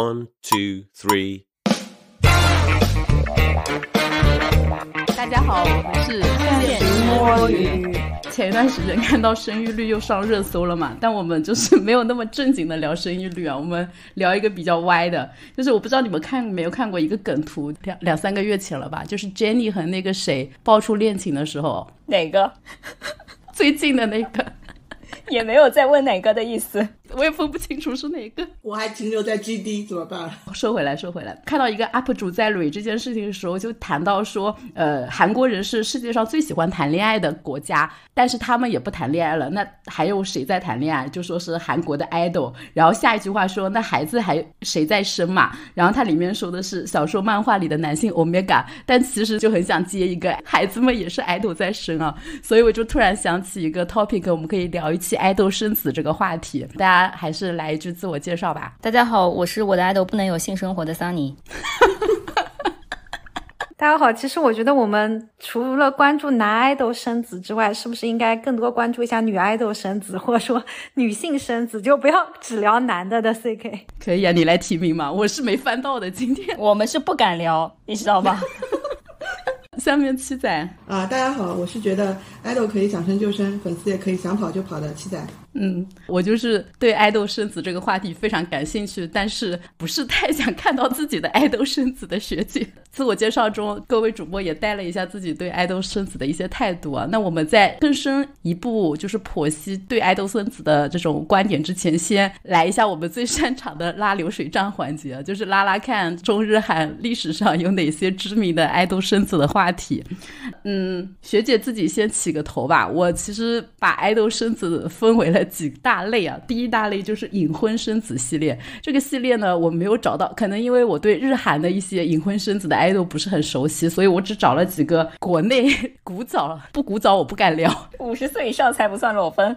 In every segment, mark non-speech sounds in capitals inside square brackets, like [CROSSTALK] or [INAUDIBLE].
One, two, three. 大家好，我们是现实摸鱼。前一段时间看到生育率又上热搜了嘛，但我们就是没有那么正经的聊生育率啊，我们聊一个比较歪的，就是我不知道你们看没有看过一个梗图，两两三个月前了吧，就是 Jenny 和那个谁爆出恋情的时候，哪个？[LAUGHS] 最近的那个。[LAUGHS] 也没有再问哪个的意思，我也分不清楚是哪个。我还停留在 GD 怎么办？说回来，说回来，看到一个 UP 主在捋这件事情的时候，就谈到说，呃，韩国人是世界上最喜欢谈恋爱的国家，但是他们也不谈恋爱了。那还有谁在谈恋爱？就说是韩国的 idol。然后下一句话说，那孩子还谁在生嘛？然后它里面说的是小说、漫画里的男性 Omega，但其实就很想接一个孩子们也是 idol 在生啊。所以我就突然想起一个 topic，我们可以聊一期。爱豆生子这个话题，大家还是来一句自我介绍吧。大家好，我是我的爱豆不能有性生活的 Sunny。[LAUGHS] 大家好，其实我觉得我们除了关注男爱豆生子之外，是不是应该更多关注一下女爱豆生子，或者说女性生子，就不要只聊男的的 CK。可以啊，你来提名嘛，我是没翻到的。今天我们是不敢聊，你知道吧？[LAUGHS] 下面七仔啊，大家好，我是觉得爱豆可以想生就生，粉丝也可以想跑就跑的七仔。嗯，我就是对爱豆生子这个话题非常感兴趣，但是不是太想看到自己的爱豆生子的学姐。自我介绍中，各位主播也带了一下自己对爱豆生子的一些态度啊。那我们在更深一步，就是剖析对爱豆生子的这种观点之前，先来一下我们最擅长的拉流水账环节，就是拉拉看中日韩历史上有哪些知名的爱豆生子的话题。嗯，学姐自己先起个头吧。我其实把爱豆生子分为了。几大类啊，第一大类就是隐婚生子系列。这个系列呢，我没有找到，可能因为我对日韩的一些隐婚生子的 idol 不是很熟悉，所以我只找了几个国内 [LAUGHS] 古早，不古早我不敢聊，五十岁以上才不算裸婚。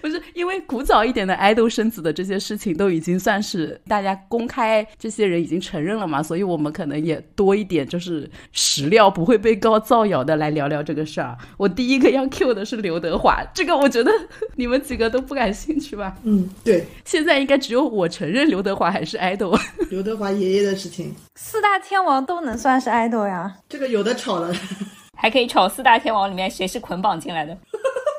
不是因为古早一点的爱豆生子的这些事情都已经算是大家公开，这些人已经承认了嘛，所以我们可能也多一点就是史料不会被告造谣的来聊聊这个事儿。我第一个要 Q 的是刘德华，这个我觉得 [LAUGHS] 你们几个都不感兴趣吧？嗯，对，现在应该只有我承认刘德华还是爱豆。[LAUGHS] 刘德华爷爷的事情，四大天王都能算是爱豆呀？这个有的吵了，[LAUGHS] 还可以吵四大天王里面谁是捆绑进来的。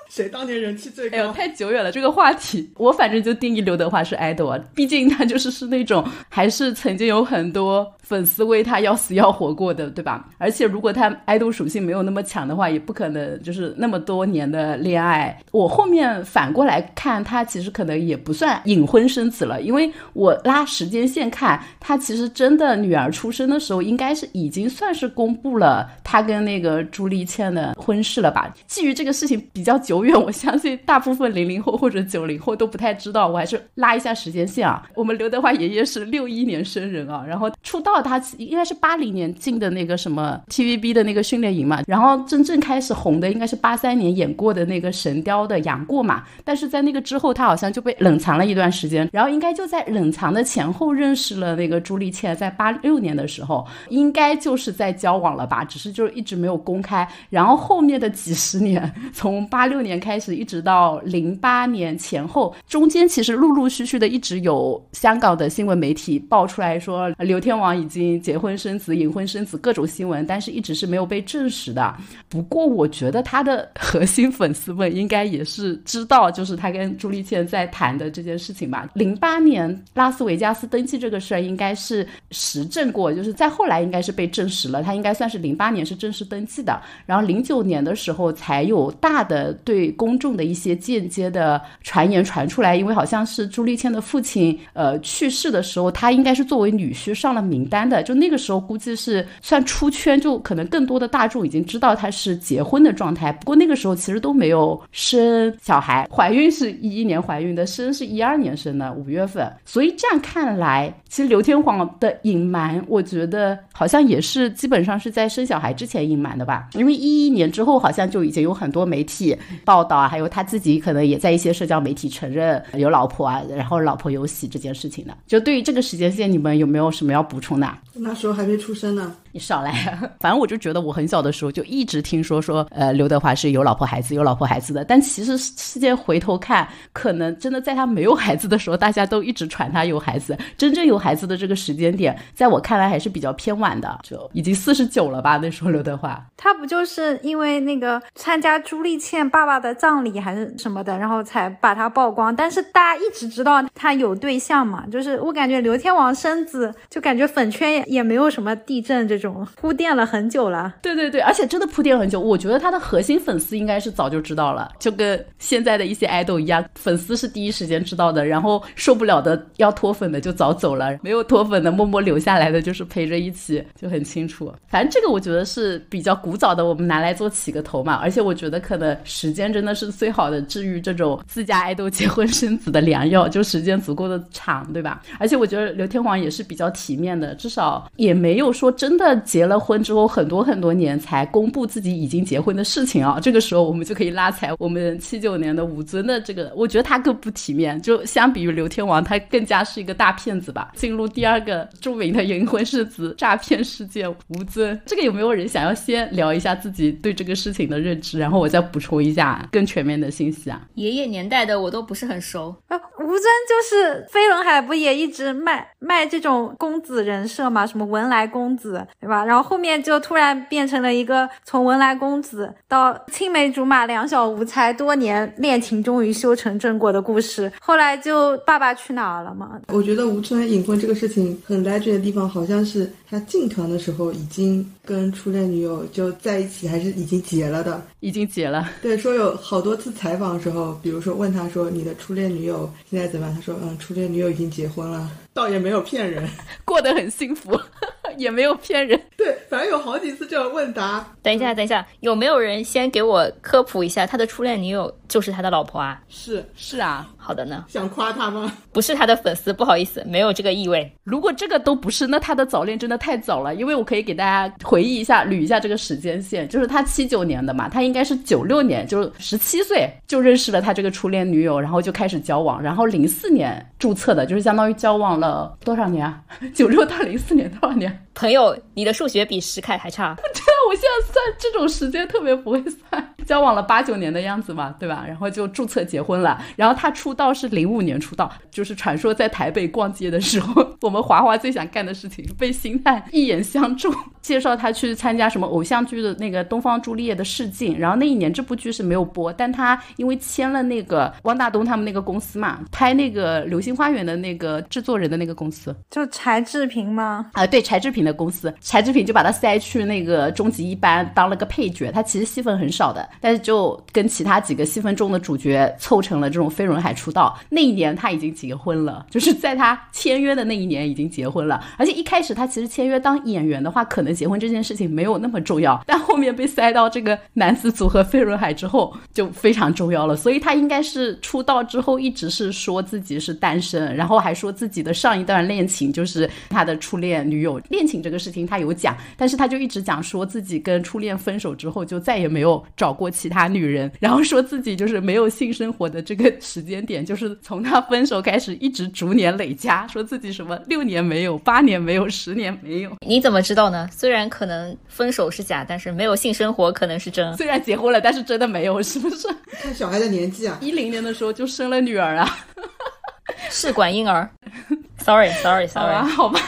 谁当年人气最高？哎呦，太久远了这个话题。[LAUGHS] 我反正就定义刘德华是 idol 啊，毕竟他就是是那种还是曾经有很多粉丝为他要死要活过的，对吧？而且如果他 idol 属性没有那么强的话，也不可能就是那么多年的恋爱。我后面反过来看，他其实可能也不算隐婚生子了，因为我拉时间线看，他其实真的女儿出生的时候，应该是已经算是公布了他跟那个朱丽倩的婚事了吧？基于这个事情比较久。远，我相信大部分零零后或者九零后都不太知道。我还是拉一下时间线啊。我们刘德华爷爷是六一年生人啊，然后出道他应该是八零年进的那个什么 TVB 的那个训练营嘛，然后真正开始红的应该是八三年演过的那个《神雕》的杨过嘛。但是在那个之后，他好像就被冷藏了一段时间，然后应该就在冷藏的前后认识了那个朱丽倩，在八六年的时候，应该就是在交往了吧，只是就是一直没有公开。然后后面的几十年，[LAUGHS] 从八六年。开始一直到零八年前后，中间其实陆陆续续的一直有香港的新闻媒体爆出来说刘天王已经结婚生子、隐婚生子各种新闻，但是一直是没有被证实的。不过我觉得他的 [LAUGHS] 核心粉丝们应该也是知道，就是他跟朱丽倩在谈的这件事情吧。零八年拉斯维加斯登记这个事儿应该是实证过，就是在后来应该是被证实了，他应该算是零八年是正式登记的，然后零九年的时候才有大的对。公众的一些间接的传言传出来，因为好像是朱丽倩的父亲呃去世的时候，他应该是作为女婿上了名单的。就那个时候估计是算出圈，就可能更多的大众已经知道他是结婚的状态。不过那个时候其实都没有生小孩，怀孕是一一年怀孕的，生是一二年生的五月份。所以这样看来，其实刘天皇的隐瞒，我觉得好像也是基本上是在生小孩之前隐瞒的吧？因为一一年之后好像就已经有很多媒体。报道啊，还有他自己可能也在一些社交媒体承认有老婆啊，然后老婆有喜这件事情的。就对于这个时间线，你们有没有什么要补充的？啊，那时候还没出生呢。[LAUGHS] 你少来，反正我就觉得我很小的时候就一直听说说，呃，刘德华是有老婆孩子有老婆孩子的。但其实世界回头看，可能真的在他没有孩子的时候，大家都一直传他有孩子。真正有孩子的这个时间点，在我看来还是比较偏晚的，就已经四十九了吧？那时候刘德华，他不就是因为那个参加朱丽倩爸爸的葬礼还是什么的，然后才把他曝光？但是大家一直知道他有对象嘛？就是我感觉刘天王生子，就感觉粉圈也没有什么地震这。种铺垫了很久了，对对对，而且真的铺垫很久。我觉得他的核心粉丝应该是早就知道了，就跟现在的一些爱豆一样，粉丝是第一时间知道的，然后受不了的要脱粉的就早走了，没有脱粉的默默留下来的，就是陪着一起，就很清楚。反正这个我觉得是比较古早的，我们拿来做起个头嘛。而且我觉得可能时间真的是最好的治愈这种自家爱豆结婚生子的良药，就时间足够的长，对吧？而且我觉得刘天王也是比较体面的，至少也没有说真的。结了婚之后很多很多年才公布自己已经结婚的事情啊，这个时候我们就可以拉踩我们七九年的吴尊的这个，我觉得他更不体面，就相比于刘天王，他更加是一个大骗子吧。进入第二个著名的银婚世子诈骗事件，吴尊，这个有没有人想要先聊一下自己对这个事情的认知，然后我再补充一下更全面的信息啊？爷爷年代的我都不是很熟啊。吴尊就是飞轮海不也一直卖卖这种公子人设吗啊，什么文莱公子。对吧？然后后面就突然变成了一个从文莱公子到青梅竹马、两小无猜，多年恋情终于修成正果的故事。后来就爸爸去哪儿了嘛？我觉得吴尊隐婚这个事情很悲剧的地方，好像是他进团的时候已经跟初恋女友就在一起，还是已经结了的？已经结了。[LAUGHS] 对，说有好多次采访的时候，比如说问他说你的初恋女友现在怎么样？他说嗯，初恋女友已经结婚了。倒也没有骗人，过得很幸福，[LAUGHS] 也没有骗人。对，反正有好几次这样问答。等一下，等一下，有没有人先给我科普一下，他的初恋女友就是他的老婆啊？是是啊，好的呢。想夸他吗？不是他的粉丝，不好意思，没有这个意味。如果这个都不是，那他的早恋真的太早了。因为我可以给大家回忆一下，捋一下这个时间线，就是他七九年的嘛，他应该是九六年，就是十七岁就认识了他这个初恋女友，然后就开始交往，然后零四年注册的，就是相当于交往了。多少年啊？[LAUGHS] 九六到零四年多少年？朋友，你的数学比石凯还差。[LAUGHS] 对啊，我现在算这种时间特别不会算。[LAUGHS] 交往了八九年的样子嘛，对吧？然后就注册结婚了。然后他出道是零五年出道，就是传说在台北逛街的时候，[LAUGHS] 我们华华最想干的事情，被星探一眼相中，介绍他去参加什么偶像剧的那个《东方朱丽叶》的试镜。然后那一年这部剧是没有播，但他因为签了那个汪大东他们那个公司嘛，拍那个《流星花园》的那个制作人的那个公司，就柴智屏吗？啊，对，柴智屏的公司，柴智屏就把他塞去那个终极一班当了个配角，他其实戏份很少的。但是就跟其他几个戏份重的主角凑成了这种飞轮海出道。那一年他已经结婚了，就是在他签约的那一年已经结婚了。而且一开始他其实签约当演员的话，可能结婚这件事情没有那么重要。但后面被塞到这个男子组合飞轮海之后，就非常重要了。所以他应该是出道之后一直是说自己是单身，然后还说自己的上一段恋情就是他的初恋女友。恋情这个事情他有讲，但是他就一直讲说自己跟初恋分手之后就再也没有找过。其他女人，然后说自己就是没有性生活的这个时间点，就是从他分手开始，一直逐年累加，说自己什么六年没有，八年没有，十年没有。你怎么知道呢？虽然可能分手是假，但是没有性生活可能是真。虽然结婚了，但是真的没有，是不是？看小孩的年纪啊，一零年的时候就生了女儿啊，[LAUGHS] 试管婴儿。Sorry，Sorry，Sorry，[LAUGHS] 好吧，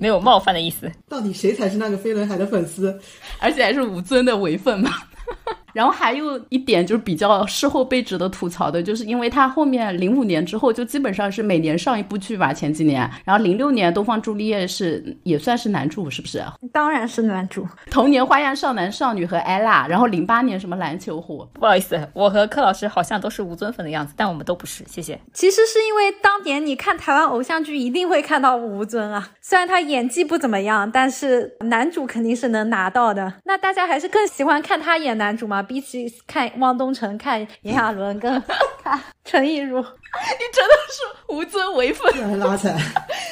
没有冒犯的意思。到底谁才是那个飞轮海的粉丝？而且还是吴尊的唯粉嘛。然后还有一点就是比较事后被值得吐槽的，就是因为他后面零五年之后就基本上是每年上一部剧吧，前几年。然后零六年《东方朱丽叶》是也算是男主，是不是？当然是男主。童年花样少男少女和 ella，然后零八年什么篮球火。不好意思，我和柯老师好像都是吴尊粉的样子，但我们都不是，谢谢。其实是因为当年你看台湾偶像剧一定会看到吴尊啊，虽然他演技不怎么样，但是男主肯定是能拿到的。那大家还是更喜欢看他演男主吗？比起看汪东城、看炎亚纶跟 [LAUGHS] 看陈亦儒，你真的是无尊为粉，拉踩。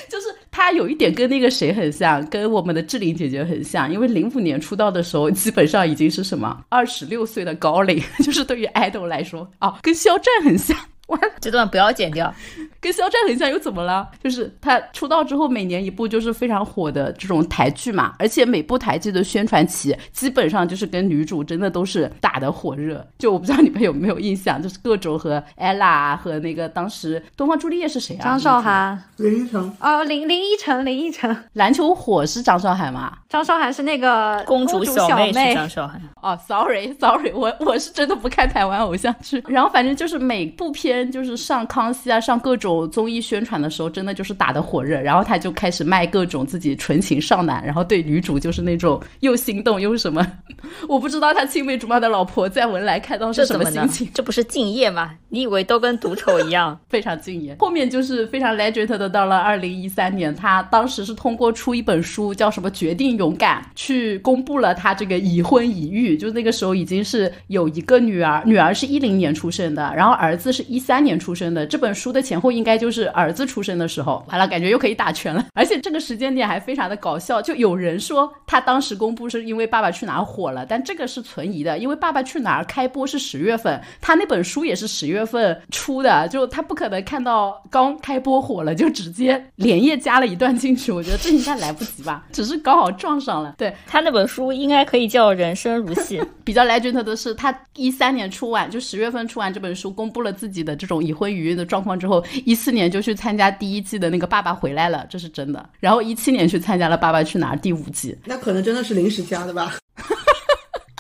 就是他有一点跟那个谁很像，跟我们的志玲姐姐很像，因为零五年出道的时候，基本上已经是什么二十六岁的高龄，[LAUGHS] 就是对于爱豆来说啊，跟肖战很像。[LAUGHS] 这段不要剪掉。跟肖战很像，又怎么了？就是他出道之后每年一部就是非常火的这种台剧嘛，而且每部台剧的宣传期基本上就是跟女主真的都是打得火热。就我不知道你们有没有印象，就是各种和 ella 和那个当时东方朱丽叶是谁啊？张韶涵林依晨哦，林林依晨，林依晨，篮球火是张韶涵吗？张韶涵是那个公主小妹是张韶涵。哦，sorry，sorry，我 [LAUGHS] 我是真的不看台湾偶像剧。然后反正就是每部片就是上康熙啊，上各种综艺宣传的时候，真的就是打得火热。然后他就开始卖各种自己纯情少男，然后对女主就是那种又心动又什么。[LAUGHS] 我不知道他青梅竹马的老婆在文莱看到是什么心情。这不是敬业吗？你以为都跟独丑一样？[LAUGHS] 非常敬业。后面就是非常 legend 的，到了二零一三年，他当时是通过出一本书叫什么《决定勇敢》去公布了他这个已婚已育，就那个时候已经是有一个女儿，女儿是一零年出生的，然后儿子是一三年出生的。这本书的前后应该就是儿子出生的时候。完了，感觉又可以打拳了。而且这个时间点还非常的搞笑，就有人说他当时公布是因为《爸爸去哪儿》火了，但这个是存疑的，因为《爸爸去哪儿》开播是十月份，他那本书也是十月份出的，就他不可能看到刚开播火了就直接连夜加了一段进去。我觉得这应该来不及吧，只是刚好撞上了。对他那本书应该可以叫《人生如戏》。比较 legend 的是，他一三年出完，就十月份出完这本书，公布了自己的这种已婚已育的状况之后，一四年就去参加第一季的那个《爸爸回来了》，这是真的。然后一七年去参加了《爸爸去哪儿》第五季，那可能真的是临时加的吧。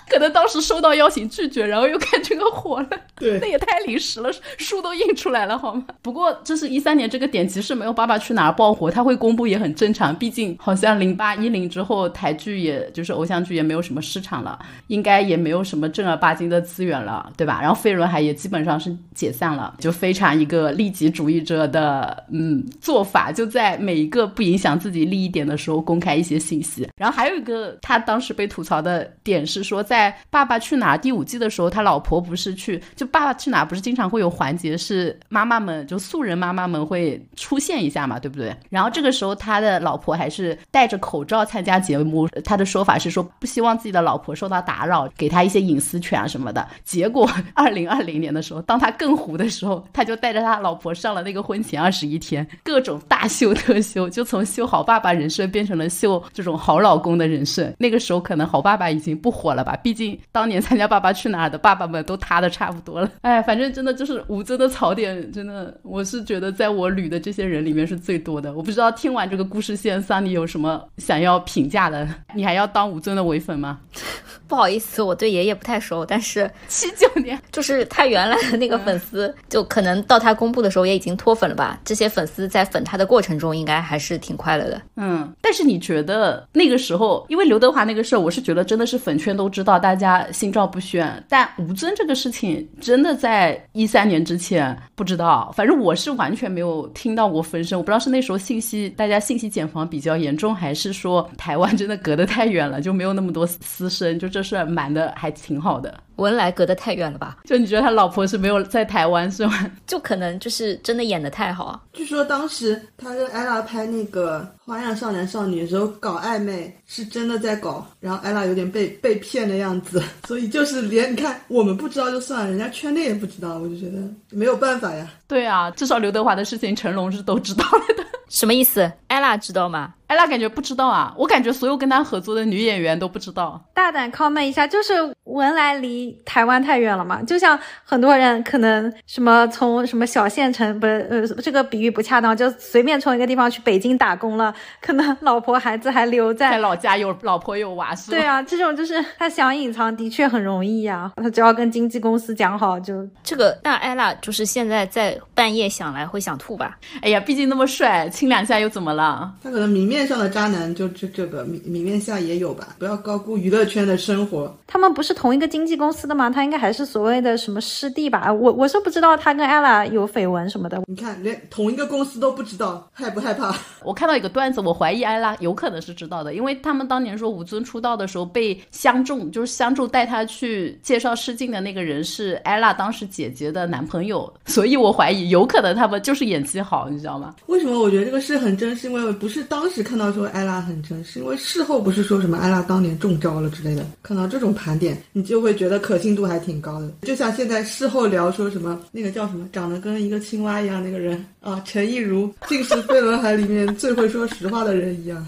可能当时收到邀请拒绝，然后又看这个火了，对，[LAUGHS] 那也太临时了，书都印出来了好吗？不过这是一三年这个点，其实没有《爸爸去哪儿》爆火，他会公布也很正常，毕竟好像零八一零之后台剧也就是偶像剧也没有什么市场了，应该也没有什么正儿八经的资源了，对吧？然后飞轮海也基本上是解散了，就非常一个利己主义者的嗯做法，就在每一个不影响自己利益点的时候公开一些信息。然后还有一个他当时被吐槽的点是说在。在《爸爸去哪儿》第五季的时候，他老婆不是去就《爸爸去哪儿》不是经常会有环节是妈妈们就素人妈妈们会出现一下嘛，对不对？然后这个时候他的老婆还是戴着口罩参加节目，他的说法是说不希望自己的老婆受到打扰，给他一些隐私权啊什么的。结果 [LAUGHS] 二零二零年的时候，当他更糊的时候，他就带着他老婆上了那个婚前二十一天，各种大秀特秀，就从秀好爸爸人设变成了秀这种好老公的人设。那个时候可能好爸爸已经不火了吧，毕。竟当年参加《爸爸去哪儿》的爸爸们都塌的差不多了，哎，反正真的就是吴尊的槽点，真的我是觉得在我捋的这些人里面是最多的。我不知道听完这个故事线，桑尼有什么想要评价的？你还要当吴尊的唯粉吗？[LAUGHS] 不好意思，我对爷爷不太熟，但是 [LAUGHS] 七九年就是他原来的那个粉丝，就可能到他公布的时候也已经脱粉了吧。这些粉丝在粉他的过程中，应该还是挺快乐的。嗯，但是你觉得那个时候，因为刘德华那个事儿，我是觉得真的是粉圈都知道。大家心照不宣，但吴尊这个事情真的在一三年之前不知道，反正我是完全没有听到过风声。我不知道是那时候信息大家信息茧房比较严重，还是说台湾真的隔得太远了，就没有那么多私生，就这事瞒的还挺好的。文莱隔得太远了吧？就你觉得他老婆是没有在台湾是吗？[LAUGHS] 就可能就是真的演得太好。据说当时他跟艾拉拍那个《花样少男少女》的时候搞暧昧，是真的在搞，然后艾拉有点被被骗的样子，[LAUGHS] 所以就是连你看我们不知道就算了，人家圈内也不知道，我就觉得没有办法呀。对啊，至少刘德华的事情成龙是都知道了的。什么意思？艾拉知道吗？艾拉感觉不知道啊，我感觉所有跟他合作的女演员都不知道。大胆 comment 一下，就是文莱离台湾太远了嘛？就像很多人可能什么从什么小县城，不是呃这个比喻不恰当，就随便从一个地方去北京打工了，可能老婆孩子还留在老家，有老婆有娃是吧？对啊，这种就是他想隐藏的确很容易呀，他只要跟经纪公司讲好就这个。那艾拉就是现在在半夜想来会想吐吧？哎呀，毕竟那么帅，亲两下又怎么了？他可能明面上的渣男就这这个明明面下也有吧？不要高估娱乐圈的生活。他们不是同一个经纪公司的吗？他应该还是所谓的什么师弟吧？我我是不知道他跟 ella 有绯闻什么的。你看，连同一个公司都不知道，害不害怕？[LAUGHS] 我看到一个段子，我怀疑 ella 有可能是知道的，因为他们当年说吴尊出道的时候被相中，就是相中带他去介绍试镜的那个人是 ella 当时姐姐的男朋友，[LAUGHS] 所以我怀疑有可能他们就是演技好，你知道吗？为什么我觉得这个事很真？是因为不是当时看到说艾拉很真，实因为事后不是说什么艾拉当年中招了，之类的，看到这种盘点，你就会觉得可信度还挺高的。就像现在事后聊说什么那个叫什么长得跟一个青蛙一样那个人啊，陈亦儒，竟是飞轮海里面最会说实话的人一样。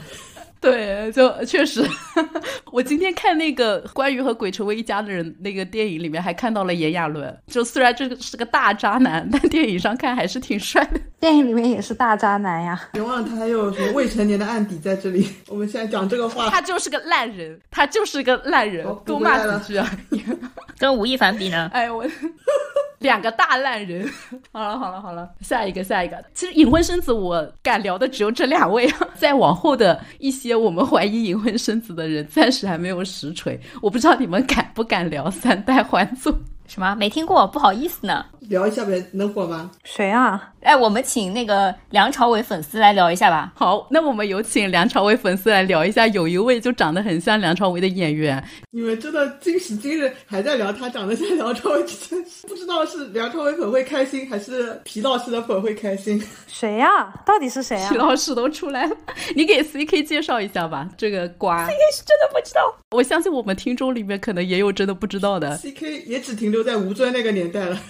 对，就确实，[LAUGHS] 我今天看那个关于和鬼成为一家的人那个电影里面，还看到了炎亚纶。就虽然这个是个大渣男，但电影上看还是挺帅的。电影里面也是大渣男呀。别忘了他还有什么未成年的案底在这里。我们现在讲这个话，他就是个烂人，他就是个烂人，多骂几句啊！[LAUGHS] 跟吴亦凡比呢？哎我。两个大烂人，好了好了好了，下一个下一个。其实隐婚生子，我敢聊的只有这两位啊。再往后的一些我们怀疑隐婚生子的人，暂时还没有实锤。我不知道你们敢不敢聊三代还祖？什么？没听过，不好意思呢。聊一下呗，能火吗？谁啊？哎，我们请那个梁朝伟粉丝来聊一下吧。好，那我们有请梁朝伟粉丝来聊一下。有一位就长得很像梁朝伟的演员，你们真的今时今日还在聊他长得像梁朝伟不知道是梁朝伟粉会开心，还是皮老师的粉会开心？谁呀？到底是谁啊？皮老师都出来了，你给 CK 介绍一下吧。这个瓜，CK 是真的不知道。我相信我们听众里面可能也有真的不知道的。CK 也只停留在吴尊那个年代了。[LAUGHS]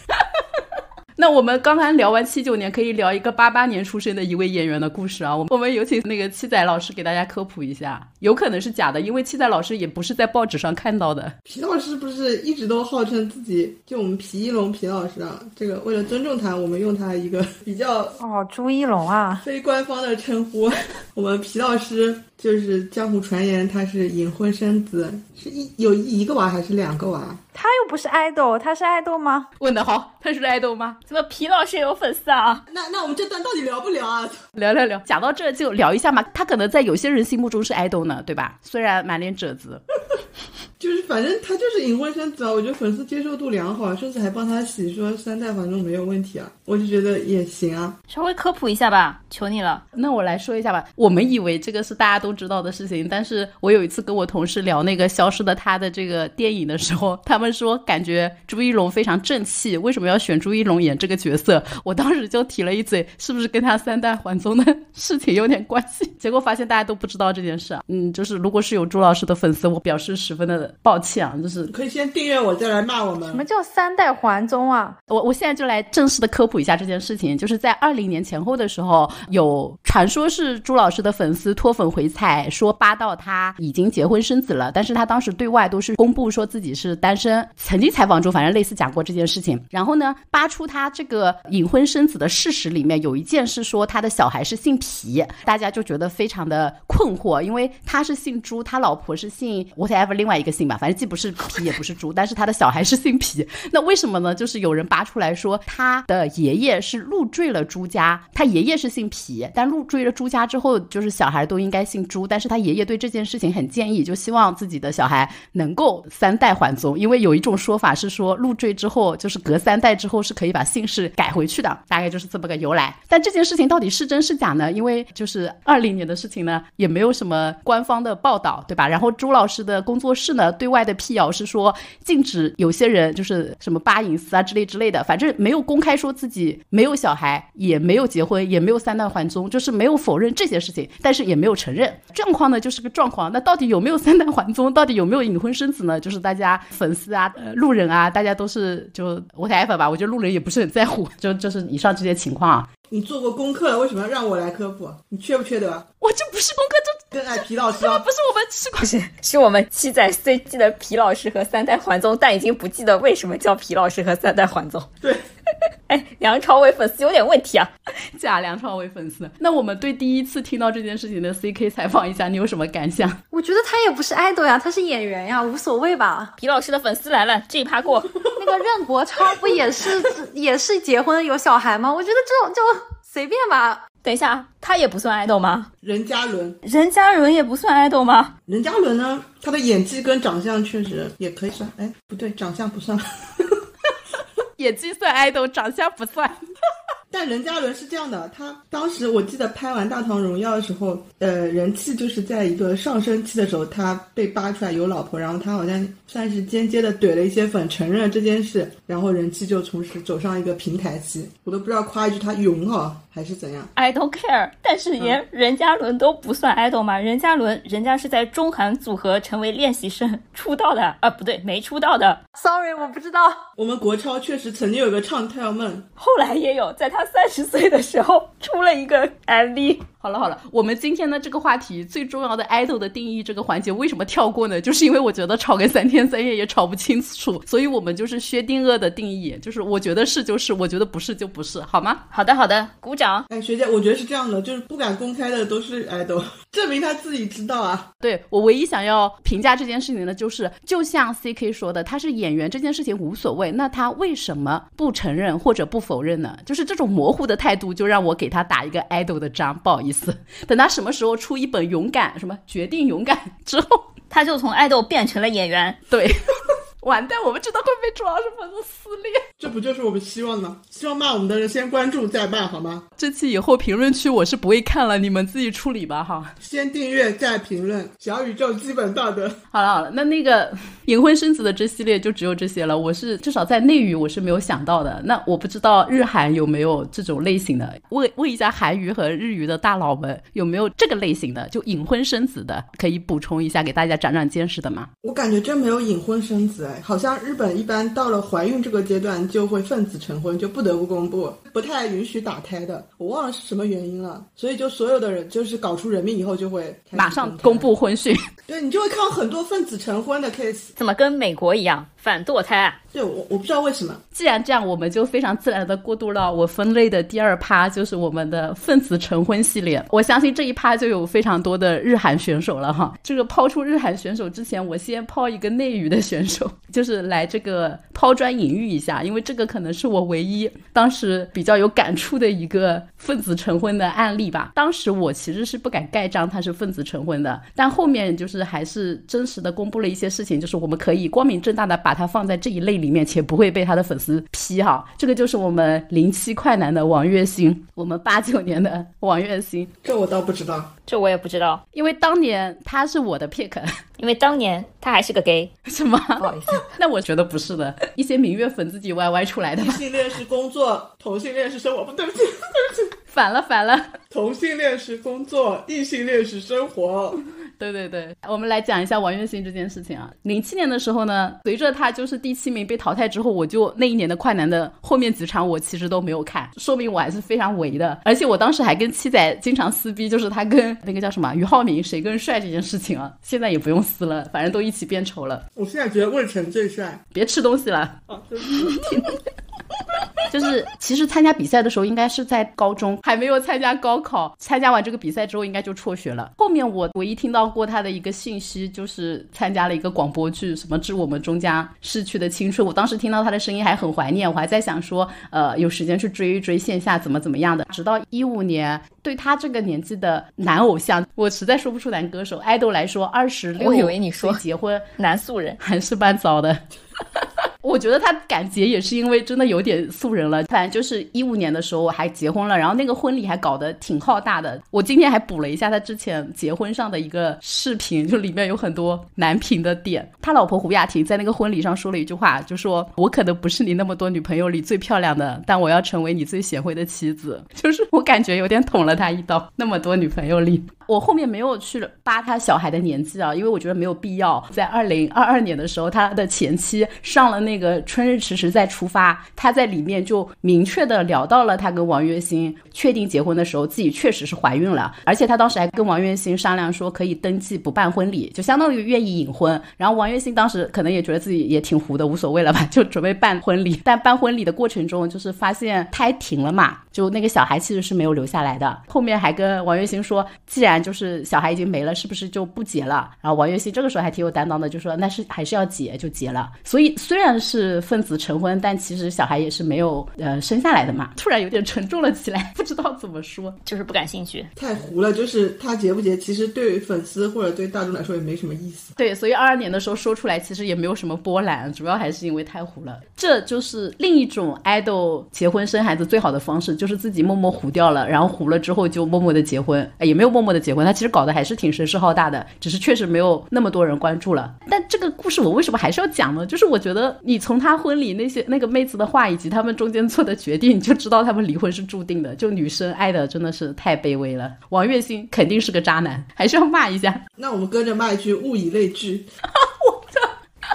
那我们刚刚聊完七九年，可以聊一个八八年出生的一位演员的故事啊。我我们有请那个七仔老师给大家科普一下，有可能是假的，因为七仔老师也不是在报纸上看到的。皮老师不是一直都号称自己就我们皮一龙皮老师啊，这个为了尊重他，我们用他一个比较哦朱一龙啊非官方的称呼。[LAUGHS] 我们皮老师就是江湖传言他是隐婚生子，是一有一个娃还是两个娃？他又不是爱豆，他是爱豆吗？问的好，他是爱豆吗？怎么皮老师也有粉丝啊？那那我们这段到底聊不聊啊？聊聊聊，讲到这就聊一下嘛。他可能在有些人心目中是爱豆呢，对吧？虽然满脸褶子。[LAUGHS] 就是反正他就是隐婚生子啊，我觉得粉丝接受度良好，甚至还帮他洗说三代还宗没有问题啊，我就觉得也行啊。稍微科普一下吧，求你了。那我来说一下吧。我们以为这个是大家都知道的事情，但是我有一次跟我同事聊那个《消失的他》的这个电影的时候，他们说感觉朱一龙非常正气，为什么要选朱一龙演这个角色？我当时就提了一嘴，是不是跟他三代还宗的事情有点关系？结果发现大家都不知道这件事啊。嗯，就是如果是有朱老师的粉丝，我表示十分的。抱歉啊，就是可以先订阅我，再来骂我们。什么叫三代还宗啊？我我现在就来正式的科普一下这件事情。就是在二零年前后的时候，有传说是朱老师的粉丝脱粉回踩，说扒到他已经结婚生子了，但是他当时对外都是公布说自己是单身。曾经采访中，反正类似讲过这件事情。然后呢，扒出他这个隐婚生子的事实里面有一件是说他的小孩是姓皮，大家就觉得非常的困惑，因为他是姓朱，他老婆是姓 whatever 另外一个姓。吧，反正既不是皮 [LAUGHS] 也不是猪，但是他的小孩是姓皮，[LAUGHS] 那为什么呢？就是有人扒出来说他的爷爷是入赘了朱家，他爷爷是姓皮，但入赘了朱家之后，就是小孩都应该姓朱，但是他爷爷对这件事情很建议，就希望自己的小孩能够三代还宗，因为有一种说法是说入赘之后，就是隔三代之后是可以把姓氏改回去的，大概就是这么个由来。但这件事情到底是真是假呢？因为就是二零年的事情呢，也没有什么官方的报道，对吧？然后朱老师的工作室呢？对外的辟谣是说禁止有些人就是什么扒隐私啊之类之类的，反正没有公开说自己没有小孩，也没有结婚，也没有三代还宗，就是没有否认这些事情，但是也没有承认状况呢，就是个状况。那到底有没有三代还宗？到底有没有隐婚生子呢？就是大家粉丝啊、路人啊，大家都是就 whatever 吧。我觉得路人也不是很在乎，就就是以上这些情况啊。你做过功课了，为什么要让我来科普？你缺不缺德？我这不是功课，这跟爱皮老师不是我们吃过，是是我们七仔虽记得皮老师和三代环宗，但已经不记得为什么叫皮老师和三代环宗。对，[LAUGHS] 哎，梁朝伟粉丝有点问题啊，[LAUGHS] 假梁朝伟粉丝。那我们对第一次听到这件事情的 CK 采访一下，你有什么感想？[LAUGHS] 我觉得他也不是爱豆呀，他是演员呀，无所谓吧。皮老师的粉丝来了，这一趴过。那个任国超不也是也是结婚有小孩吗？我觉得这种就。随便吧，等一下，他也不算爱豆吗？任嘉伦，任嘉伦也不算爱豆吗？任嘉伦呢？他的演技跟长相确实也可以算。哎，不对，长相不算。演技算 idol，，长相不算。[LAUGHS] 但任嘉伦是这样的，他当时我记得拍完《大唐荣耀》的时候，呃，人气就是在一个上升期的时候，他被扒出来有老婆，然后他好像算是间接的怼了一些粉，承认了这件事，然后人气就从此走上一个平台期。我都不知道夸一句他勇哈。还是怎样？I don't care，但是连任嘉伦都不算 idol 吗？任嘉伦人家是在中韩组合成为练习生出道的啊，不对，没出道的，Sorry，我不知道。我们国超确实曾经有个唱跳梦，后来也有，在他三十岁的时候出了一个 MV。好了好了，我们今天的这个话题最重要的 idol 的定义这个环节为什么跳过呢？就是因为我觉得吵个三天三夜也吵不清楚，所以我们就是薛定谔的定义，就是我觉得是就是，我觉得不是就不是，好吗？好的好的，鼓掌。哎，学姐，我觉得是这样的，就是不敢公开的都是 idol，[LAUGHS] 证明他自己知道啊。对我唯一想要评价这件事情的，就是就像 C K 说的，他是演员这件事情无所谓，那他为什么不承认或者不否认呢？就是这种模糊的态度，就让我给他打一个 idol 的章，不好意思。等他什么时候出一本勇敢什么决定勇敢之后，他就从爱豆变成了演员。对。完蛋，我们真的会被主要是粉丝撕裂。这不就是我们希望的吗？希望骂我们的人先关注再骂，好吗？这期以后评论区我是不会看了，你们自己处理吧哈。先订阅再评论，小宇宙基本道德。好了好了，那那个隐婚生子的这系列就只有这些了。我是至少在内娱我是没有想到的。那我不知道日韩有没有这种类型的？问问一下韩娱和日娱的大佬们有没有这个类型的，就隐婚生子的，可以补充一下给大家长长见识的吗？我感觉真没有隐婚生子哎，好像日本一般到了怀孕这个阶段就会奉子成婚，就不得不公布，不太允许打胎的。我忘了是什么原因了，所以就所有的人就是搞出人命以后就会马上公。布婚讯。对你就会看到很多奉子成婚的 case。怎么跟美国一样反堕胎啊？对我我不知道为什么。既然这样，我们就非常自然的过渡到我分类的第二趴，就是我们的分子成婚系列。我相信这一趴就有非常多的日韩选手了哈。这个抛出日韩选手之前，我先抛一个内娱的选手，就是来这个抛砖引玉一下，因为这个可能是我唯一当时比较有感触的一个分子成婚的案例吧。当时我其实是不敢盖章他是分子成婚的，但后面就是还是真实的公布了一些事情，就是我们可以光明正大的把它放在这一类里面，且不会被他的粉丝批哈。这个就是我们零七快男的王栎鑫，我们八九年的王栎鑫，这我倒不知道。这我也不知道，因为当年他是我的 pick，[LAUGHS] 因为当年他还是个 gay。什么？不好意思，[LAUGHS] 那我觉得不是的，一些明月粉自己歪歪出来的异。性恋是工作，同性恋是生活。不，对不起，[LAUGHS] 对不起。反了反了。同性恋是工作，异性恋是生活。对对对，我们来讲一下王栎鑫这件事情啊。零七年的时候呢，随着他就是第七名被淘汰之后，我就那一年的快男的后面几场我其实都没有看，说明我还是非常唯的。而且我当时还跟七仔经常撕逼，就是他跟那个叫什么俞灏明谁更帅这件事情啊。现在也不用撕了，反正都一起变丑了。我现在觉得魏晨最帅。别吃东西了。啊，对不起。[LAUGHS] [LAUGHS] 就是其实参加比赛的时候应该是在高中，还没有参加高考。参加完这个比赛之后，应该就辍学了。后面我唯一听到过他的一个信息，就是参加了一个广播剧，什么致我们终将逝去的青春。我当时听到他的声音还很怀念，我还在想说，呃，有时间去追一追线下怎么怎么样的。直到一五年，对他这个年纪的男偶像，我实在说不出男歌手爱豆来说，二十六，我以为你说结婚男素人，还是蛮早的。我觉得他敢结也是因为真的有点素人了。反正就是一五年的时候我还结婚了，然后那个婚礼还搞得挺浩大的。我今天还补了一下他之前结婚上的一个视频，就里面有很多难评的点。他老婆胡雅婷在那个婚礼上说了一句话，就说：“我可能不是你那么多女朋友里最漂亮的，但我要成为你最贤惠的妻子。[LAUGHS] ”就是我感觉有点捅了他一刀。那么多女朋友里，我后面没有去扒他小孩的年纪啊，因为我觉得没有必要。在二零二二年的时候，他的前妻上了那那个《春日迟迟再出发》，他在里面就明确的聊到了他跟王栎鑫确定结婚的时候，自己确实是怀孕了，而且他当时还跟王栎鑫商量说可以登记不办婚礼，就相当于愿意隐婚。然后王栎鑫当时可能也觉得自己也挺糊的，无所谓了吧，就准备办婚礼。但办婚礼的过程中，就是发现胎停了嘛，就那个小孩其实是没有留下来的。后面还跟王栎鑫说，既然就是小孩已经没了，是不是就不结了？然后王栎鑫这个时候还挺有担当的，就说那是还是要结，就结了。所以虽然是奉子成婚，但其实小孩也是没有呃生下来的嘛。突然有点沉重了起来，不知道怎么说。就是不感兴趣。太糊了，就是他结不结，其实对粉丝或者对大众来说也没什么意思。对，所以二二年的时候说出来，其实也没有什么波澜，主要还是因为太糊了。这就是另一种 idol 结婚生孩子最好的方式，就是自己默默糊掉了，然后糊了之后就默默的结婚，哎，也没有默默的结婚，他其实搞得还是挺声势浩大的，只是确实没有那么多人关注了。但这个故事我为什么还是要讲呢？就是我觉得你从他婚礼那些那个妹子的话，以及他们中间做的决定，你就知道他们离婚是注定的。就女生爱的真的是太卑微了。王栎鑫肯定是个渣男，还是要骂一下。那我们跟着骂一句“物以类聚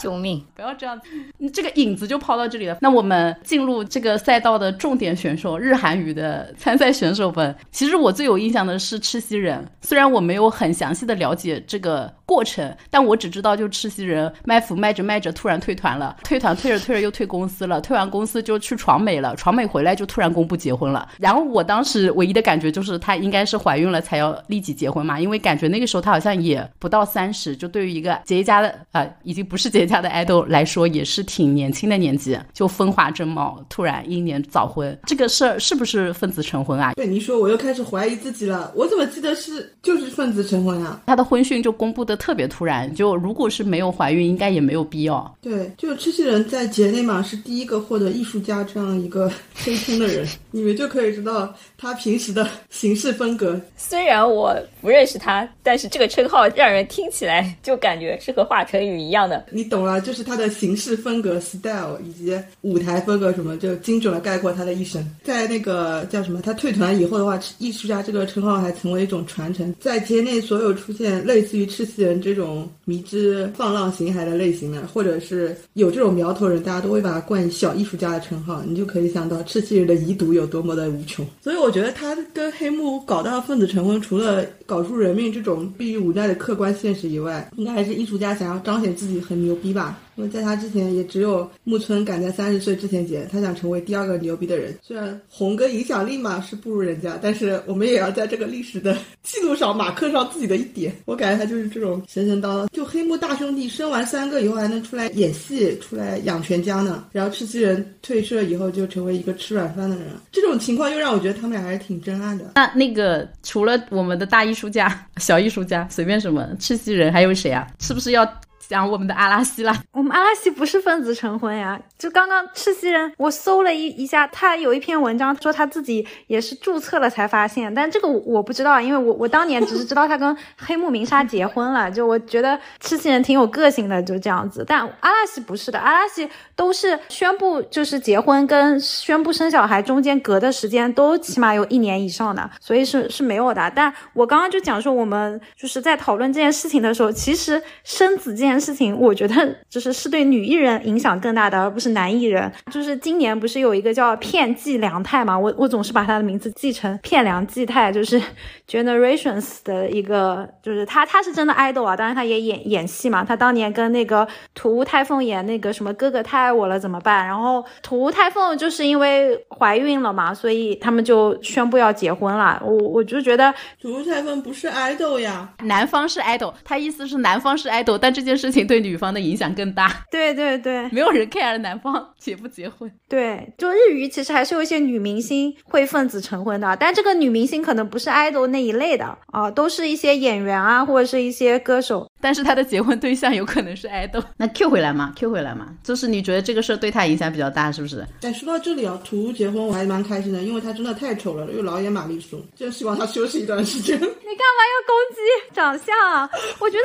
救命！不要这样，你这个影子就抛到这里了。那我们进入这个赛道的重点选手日韩语的参赛选手们。其实我最有印象的是赤西仁，虽然我没有很详细的了解这个过程，但我只知道就赤西仁卖腐卖着卖着突然退团了，退团退着退着又退公司了，退完公司就去闯美了，闯美回来就突然公布结婚了。然后我当时唯一的感觉就是她应该是怀孕了才要立即结婚嘛，因为感觉那个时候她好像也不到三十，就对于一个结家的啊、呃已经不是结家的 idol 来说，也是挺年轻的年纪，就风华正茂，突然英年早婚，这个事儿是不是分子成婚啊”。？对你说，我又开始怀疑自己了。我怎么记得是就是分子成婚啊？他的婚讯就公布的特别突然，就如果是没有怀孕，应该也没有必要。对，就这些人在节内嘛是第一个获得艺术家这样一个称称的人，[LAUGHS] 你们就可以知道他平时的行事风格。虽然我不认识他，但是这个称号让人听起来就感觉是和华晨宇一样的。你懂了，就是他的行事风格、style 以及舞台风格什么，就精准的概括他的一生。在那个叫什么，他退团以后的话，艺术家这个称号还成为一种传承。在街内所有出现类似于赤西仁这种迷之放浪形骸的类型的，或者是有这种苗头人，大家都会把他冠以小艺术家的称号，你就可以想到赤西仁的遗毒有多么的无穷。所以我觉得他跟黑木搞到分子成婚，除了搞出人命这种逼于无奈的客观现实以外，应该还是艺术家想要彰显自己很牛逼吧。因为在他之前，也只有木村赶在三十岁之前结，他想成为第二个牛逼的人。虽然红跟影响力嘛是不如人家，但是我们也要在这个历史的 [LAUGHS] 记录上马克上自己的一点。我感觉他就是这种神神叨叨。就黑木大兄弟生完三个以后还能出来演戏，出来养全家呢。然后赤西仁退社以后就成为一个吃软饭的人。这种情况又让我觉得他们俩还是挺真爱的。那那个除了我们的大艺术家、小艺术家，随便什么赤西仁，还有谁啊？是不是要讲我们的阿拉西啦？我们阿拉西不是分子成婚呀，就刚刚赤西仁，我搜了一一下，他有一篇文章说他自己也是注册了才发现，但这个我不知道，因为我我当年只是知道他跟黑木明沙结婚了，[LAUGHS] 就我觉得赤西仁挺有个性的，就这样子。但阿拉西不是的，阿拉西都是宣布就是结婚跟宣布生小孩中间隔的时间都起码有一年以上的，所以是是没有的。但我刚刚就讲说，我们就是在讨论这件事情的时候，其实生子这件事情，我觉得就是是对女艺人影响更大的，而不是男艺人。就是今年不是有一个叫片寄良太嘛，我我总是把他的名字记成片良纪太，就是 Generations 的一个，就是他他是真的 idol 啊，当然他也演演戏嘛，他当年跟那个土屋太凤演那个什么哥哥太爱我了怎么办？然后土屋太凤就是因为怀孕了嘛，所以他们就宣布要结婚了。我我就觉得土屋太凤不是 idol 呀，男方是 idol，他意思是男方是 idol，但这件事情对女方的影响更大，[LAUGHS] 对对对没有人 care 男方结不结婚。对，就日语其实还是有一些女明星会分子成婚的，但这个女明星可能不是 idol 那一类的啊、都是一些演员啊，或者是一些歌手。但是她的结婚对象有可能是 idol。那 Q 回来嘛，Q 回来嘛，就是你觉得这个事儿对她影响比较大，是不是？哎，说到这里啊，土屋结婚我还蛮开心的，因为他真的太丑了，又老演玛丽苏，就希望他休息一段时间。你干嘛要攻击长相啊？我觉得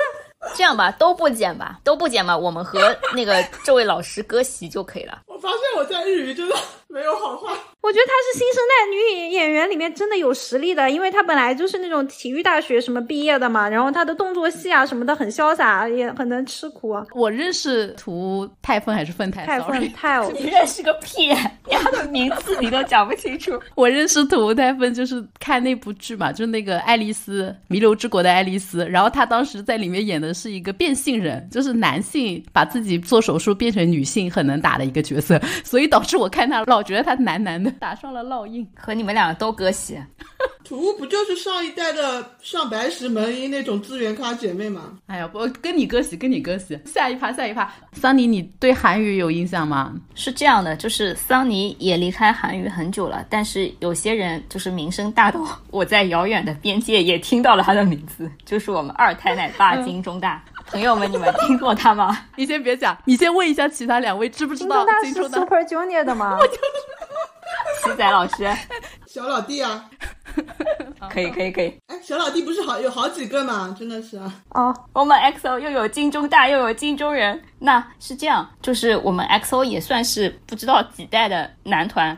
这样吧，都不剪吧，都不剪吧，我们和那个 [LAUGHS] 这位老师割席就可以了。我发现我在日语真的没有好话。我觉得她是新生代女演员里面真的有实力的，因为她本来就是那种体育大学什么毕业的嘛，然后她的动作戏啊什么的很潇洒，也很能吃苦啊。我认识涂太凤还是凤太太？sorry 愤太偶，你认识个屁！连他的名字你都讲不清楚。我认识土屋太凤就是看那部剧嘛，就是那个《爱丽丝弥留之国的爱丽丝》，然后她当时在里面演的是一个变性人，就是男性把自己做手术变成女性很能打的一个角色，所以导致我看他老觉得他男男的，打上了烙印。和你们两个都割席，土屋不就是上一代的上白石门音那种资源咖姐妹吗？哎呀，不跟你哥洗，跟你哥洗，下一趴下一趴。桑尼，你对韩语有印象吗？是这样的，就是桑尼也离开韩语很久了，但是有些人就是名声大到我在遥远的边界也听到了他的名字，就是我们二太奶大金钟大。[LAUGHS] 朋友们，你们听过他吗？你先别讲，你先问一下其他两位知不知道金钟大是 Super Junior 的吗？七 [LAUGHS] 仔老师，[LAUGHS] 小老弟啊，[LAUGHS] 可以可以可以。哎，小老弟不是好有好几个吗？真的是啊。哦，我们 XO 又有金钟大又有金钟人，那是这样，就是我们 XO 也算是不知道几代的男团。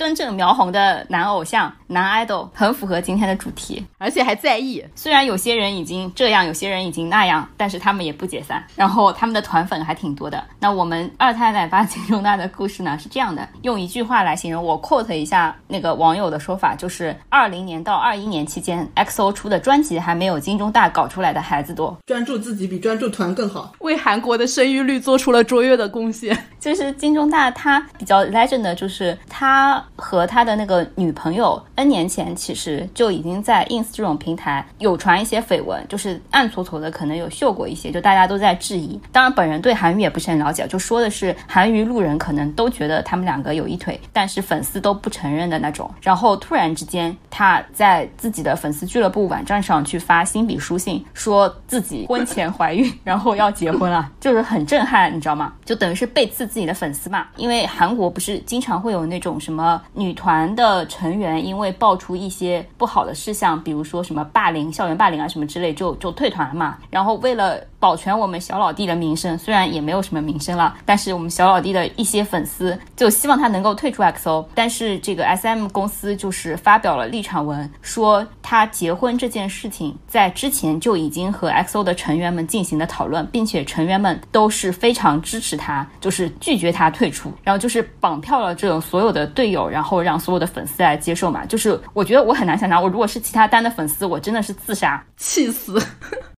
根正苗红的男偶像、男 idol 很符合今天的主题，而且还在意。虽然有些人已经这样，有些人已经那样，但是他们也不解散。然后他们的团粉还挺多的。那我们二胎奶爸金钟大的故事呢是这样的，用一句话来形容，我 quote 一下那个网友的说法，就是二零年到二一年期间，XO 出的专辑还没有金钟大搞出来的孩子多。专注自己比专注团更好。为韩国的生育率做出了卓越的贡献。就是金钟大他比较 legend 的，就是他和他的那个女朋友 N 年前其实就已经在 ins 这种平台有传一些绯闻，就是暗搓搓的，可能有秀过一些，就大家都在质疑。当然，本人对韩娱也不是很了解，就说的是韩娱路人可能都觉得他们两个有一腿，但是粉丝都不承认的那种。然后突然之间，他在自己的粉丝俱乐部网站上去发亲笔书信，说自己婚前怀孕，然后要结婚了，就是很震撼，你知道吗？就等于是背刺。自己的粉丝嘛，因为韩国不是经常会有那种什么女团的成员因为爆出一些不好的事项，比如说什么霸凌、校园霸凌啊什么之类，就就退团了嘛。然后为了保全我们小老弟的名声，虽然也没有什么名声了，但是我们小老弟的一些粉丝就希望他能够退出 XO。但是这个 SM 公司就是发表了立场文，说他结婚这件事情在之前就已经和 XO 的成员们进行了讨论，并且成员们都是非常支持他，就是。拒绝他退出，然后就是绑票了这种所有的队友，然后让所有的粉丝来接受嘛。就是我觉得我很难想象，我如果是其他单的粉丝，我真的是自杀，气死。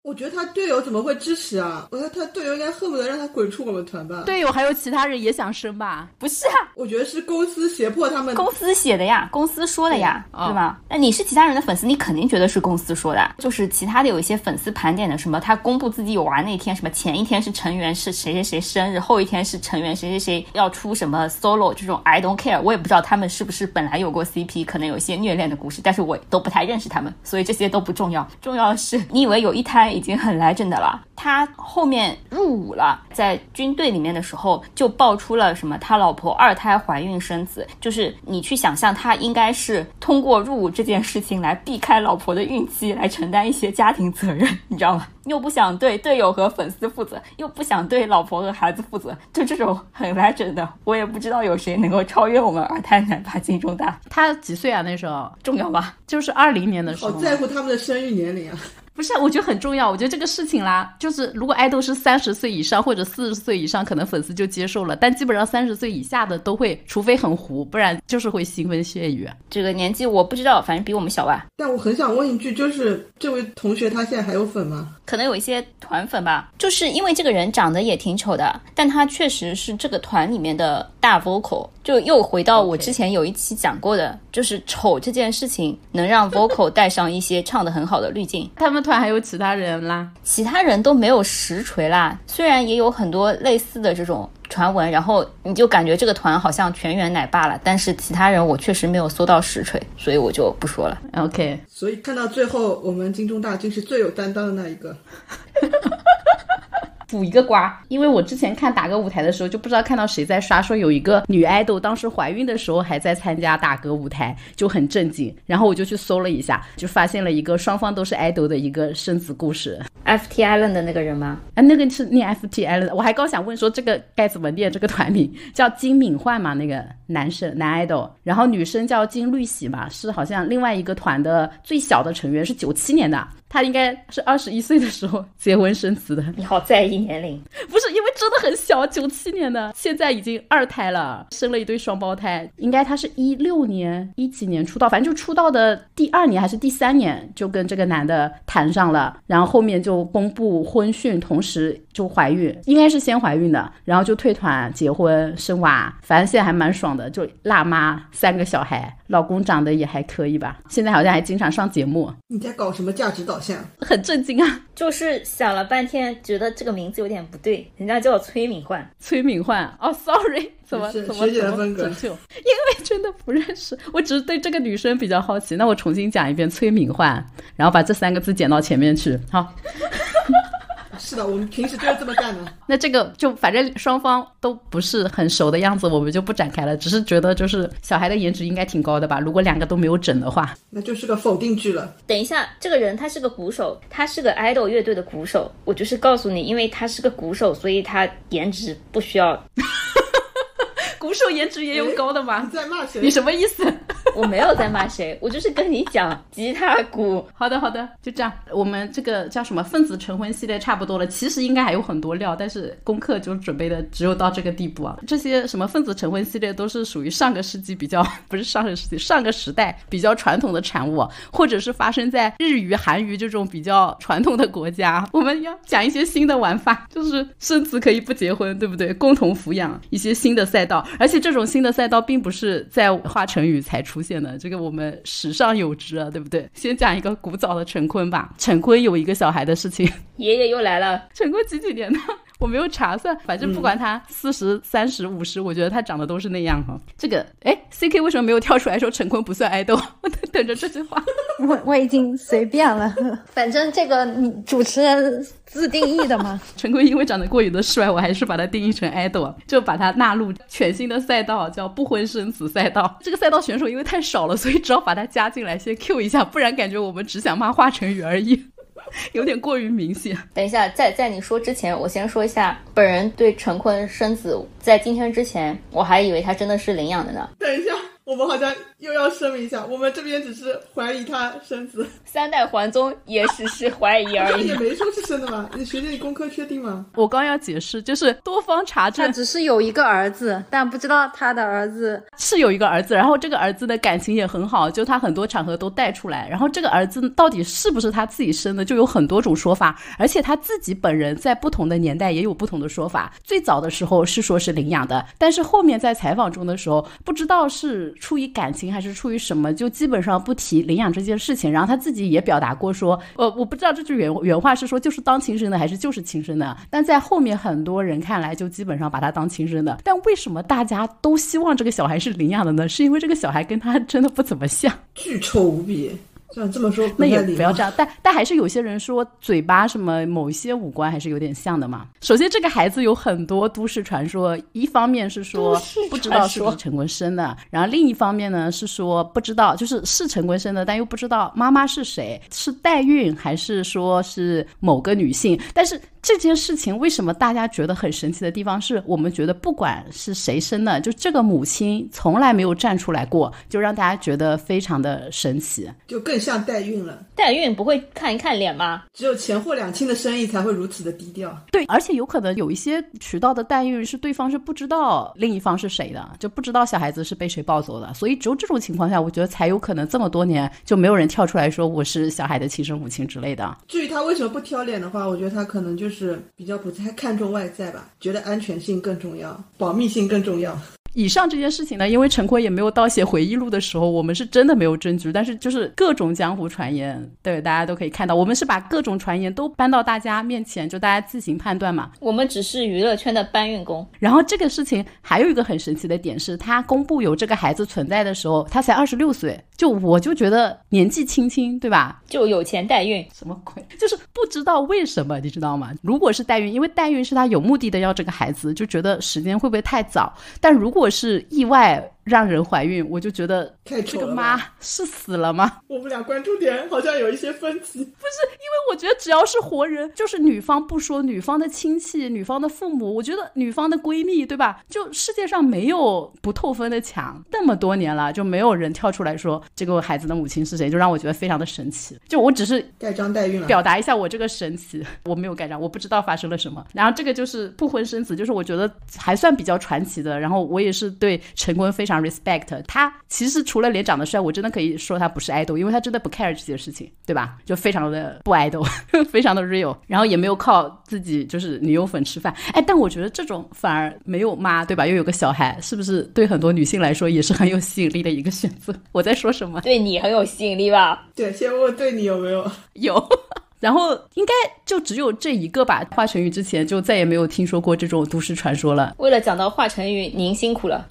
我觉得他队友怎么会支持啊？我觉得他队友应该恨不得让他滚出我们团吧。队友还有其他人也想生吧？不是啊，我觉得是公司胁迫他们。公司写的呀，公司说的呀，对吧？那你是其他人的粉丝，你肯定觉得是公司说的。就是其他的有一些粉丝盘点的什么，他公布自己有娃那天，什么前一天是成员是谁谁谁生日，后一天是成员谁谁谁要出什么 solo 这种，I don't care。我也不知道他们是不是本来有过 CP，可能有一些虐恋的故事，但是我都不太认识他们，所以这些都不重要。重要的是，你以为有一胎已经很来真。的了，他后面入伍了，在军队里面的时候就爆出了什么他老婆二胎怀孕生子，就是你去想象他应该是通过入伍这件事情来避开老婆的孕期，来承担一些家庭责任，你知道吗？[LAUGHS] 又不想对队友和粉丝负责，又不想对老婆和孩子负责，就这种很来整的，我也不知道有谁能够超越我们二胎奶爸金钟大。他几岁啊？那时候重要吗？就是二零年的时候。好在乎他们的生育年龄啊。不是，我觉得很重要。我觉得这个事情啦，就是如果爱豆是三十岁以上或者四十岁以上，可能粉丝就接受了。但基本上三十岁以下的都会，除非很糊，不然就是会腥风血雨。这个年纪我不知道，反正比我们小吧。但我很想问一句，就是这位同学他现在还有粉吗？可能有一些团粉吧。就是因为这个人长得也挺丑的，但他确实是这个团里面的大 vocal。就又回到我之前有一期讲过的，就是丑这件事情能让 vocal [LAUGHS] 带上一些唱的很好的滤镜。他们团还有其他人啦，其他人都没有实锤啦。虽然也有很多类似的这种传闻，然后你就感觉这个团好像全员奶爸了，但是其他人我确实没有搜到实锤，所以我就不说了。OK，所以看到最后，我们金钟大军是最有担当的那一个。[LAUGHS] 补一个瓜，因为我之前看打歌舞台的时候，就不知道看到谁在刷，说有一个女爱豆当时怀孕的时候还在参加打歌舞台，就很震惊。然后我就去搜了一下，就发现了一个双方都是爱豆的一个生子故事。FT Island 的那个人吗？啊，那个是念 FT Island。我还刚想问说这个该怎么念这个团名，叫金敏焕吗？那个男生男 idol，，然后女生叫金绿喜嘛，是好像另外一个团的最小的成员，是九七年的。她应该是二十一岁的时候结婚生子的。你好在意年龄？[LAUGHS] 不是，因为真的很小，九七年的，现在已经二胎了，生了一对双胞胎。应该她是一六年、一几年出道，反正就出道的第二年还是第三年就跟这个男的谈上了，然后后面就公布婚讯，同时就怀孕，应该是先怀孕的，然后就退团结婚生娃，反正现在还蛮爽的，就辣妈三个小孩，老公长得也还可以吧，现在好像还经常上节目。你在搞什么价值导向？[LAUGHS] 很震惊啊！就是想了半天，觉得这个名字有点不对，人家叫崔敏焕，崔敏焕哦，sorry，怎么怎么怎么拯救？因为真的不认识，我只是对这个女生比较好奇。那我重新讲一遍崔敏焕，然后把这三个字剪到前面去，好。[LAUGHS] 是的，我们平时就是这么干的。[LAUGHS] 那这个就反正双方都不是很熟的样子，我们就不展开了。只是觉得就是小孩的颜值应该挺高的吧？如果两个都没有整的话，那就是个否定句了。等一下，这个人他是个鼓手，他是个 idol 乐队的鼓手。我就是告诉你，因为他是个鼓手，所以他颜值不需要。[LAUGHS] 鼓手颜值也有高的你吗？在骂谁？你什么意思？[LAUGHS] 我没有在骂谁，我就是跟你讲吉他鼓。好的，好的，就这样。我们这个叫什么分子成婚系列差不多了，其实应该还有很多料，但是功课就准备的只有到这个地步啊。这些什么分子成婚系列都是属于上个世纪比较，不是上个世纪，上个时代比较传统的产物，或者是发生在日语、韩语这种比较传统的国家。我们要讲一些新的玩法，就是生子可以不结婚，对不对？共同抚养一些新的赛道，而且这种新的赛道并不是在华晨宇才出现的，这个我们史上有之啊，对不对？先讲一个古早的陈坤吧。陈坤有一个小孩的事情，爷爷又来了，陈坤几几年的？我没有查算，反正不管他四十三十五十，我觉得他长得都是那样哈。这个，哎，C K 为什么没有跳出来说陈坤不算爱豆？[LAUGHS] 我在等着这句话。[LAUGHS] 我我已经随便了，[LAUGHS] 反正这个你主持人自定义的嘛。陈坤因为长得过于的帅，我还是把他定义成 idol，就把他纳入全新的赛道，叫不婚生子赛道。这个赛道选手因为太少了，所以只好把他加进来，先 Q 一下，不然感觉我们只想骂华晨宇而已，[LAUGHS] 有点过于明显。等一下，在在你说之前，我先说一下，本人对陈坤生子，在今天之前，我还以为他真的是领养的呢。等一下，我们好像又要声明一下，我们这边只是怀疑他生子，三代还宗也只是怀疑而已也。没说是生的嘛。你学姐，你功课确定吗？我刚要解释，就是多方查他证只是有一个儿子，但不知道他的儿子是有一个儿子，然后这个儿子的感情也很好，就他很多场合都带出来。然后这个儿子到底是不是他自己生的，就有很多种说法，而且他自己本人在不同的年代也有不同的说法。最早的时候是说是领养的，但是后面在采访中的时候，不知道是出于感情还是出于什么，就基本上不提领养这件事情。然后他自己也表达过说，呃，我不知道这句原原话是说就是当亲生的还是就是亲生的，但在后面很多人看来就基本上把他当亲生的。但为什么大家都希望这个小孩是领养的呢？是因为这个小孩跟他真的不怎么像。巨丑无比。这样这么说那也不要这样，但但还是有些人说嘴巴什么某一些五官还是有点像的嘛。首先，这个孩子有很多都市传说，一方面是说不知道是不是陈坤生的，然后另一方面呢是说不知道就是是陈坤生的，但又不知道妈妈是谁，是代孕还是说是某个女性。但是这件事情为什么大家觉得很神奇的地方是，我们觉得不管是谁生的，就这个母亲从来没有站出来过，就让大家觉得非常的神奇。就更像代孕了。代孕不会看一看脸吗？只有前后两清的生意才会如此的低调。对，而且有可能有一些渠道的代孕是对方是不知道另一方是谁的，就不知道小孩子是被谁抱走的，所以只有这种情况下，我觉得才有可能这么多年就没有人跳出来说我是小孩的亲生母亲之类的。至于他为什么不挑脸的话，我觉得他可能就是是比较不太看重外在吧，觉得安全性更重要，保密性更重要。以上这件事情呢，因为陈坤也没有到写回忆录的时候，我们是真的没有证据，但是就是各种江湖传言，对大家都可以看到，我们是把各种传言都搬到大家面前，就大家自行判断嘛。我们只是娱乐圈的搬运工。然后这个事情还有一个很神奇的点是，他公布有这个孩子存在的时候，他才二十六岁，就我就觉得年纪轻轻，对吧？就有钱代孕，什么鬼？[LAUGHS] 就是不知道为什么，你知道吗？如果是代孕，因为代孕是他有目的的要这个孩子，就觉得时间会不会太早？但如果果是意外让人怀孕，我就觉得这个妈是死了吗？我们俩关注点好像有一些分歧。不是因为我觉得只要是活人，就是女方不说，女方的亲戚、女方的父母，我觉得女方的闺蜜，对吧？就世界上没有不透风的墙，那么多年了，就没有人跳出来说这个孩子的母亲是谁，就让我觉得非常的神奇。就我只是盖章代孕了，表达一下我这个神奇，我没有盖章，我不知道发生了什么。然后这个就是不婚生子，就是我觉得还算比较传奇的。然后我也是对陈坤非常 respect，他其实除了脸长得帅，我真的可以说他不是 idol，因为他真的不 care 这些事情，对吧？就非常的不 idol，[LAUGHS] 非常的 real，然后也没有靠自己就是女友粉吃饭。哎，但我觉得这种反而没有妈，对吧？又有个小孩，是不是对很多女性来说也是很有吸引力的一个选择？我在说什么？对你很有吸引力吧？对，先问问对你有没有？[LAUGHS] 有。然后应该就只有这一个吧。华晨宇之前就再也没有听说过这种都市传说了。为了讲到华晨宇，您辛苦了。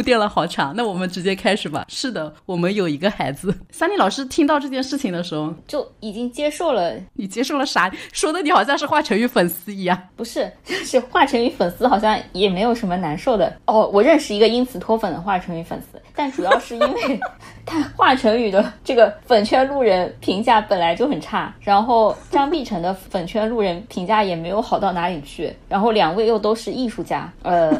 铺垫了好长，那我们直接开始吧。是的，我们有一个孩子。[LAUGHS] 三妮老师听到这件事情的时候，就已经接受了，你接受了啥？说的你好像是华晨宇粉丝一样。不是，[LAUGHS] 就是华晨宇粉丝好像也没有什么难受的哦。我认识一个因此脱粉的华晨宇粉丝，但主要是因为 [LAUGHS] 他华晨宇的这个粉圈路人评价本来就很差，然后张碧晨的粉圈路人评价也没有好到哪里去，然后两位又都是艺术家，呃。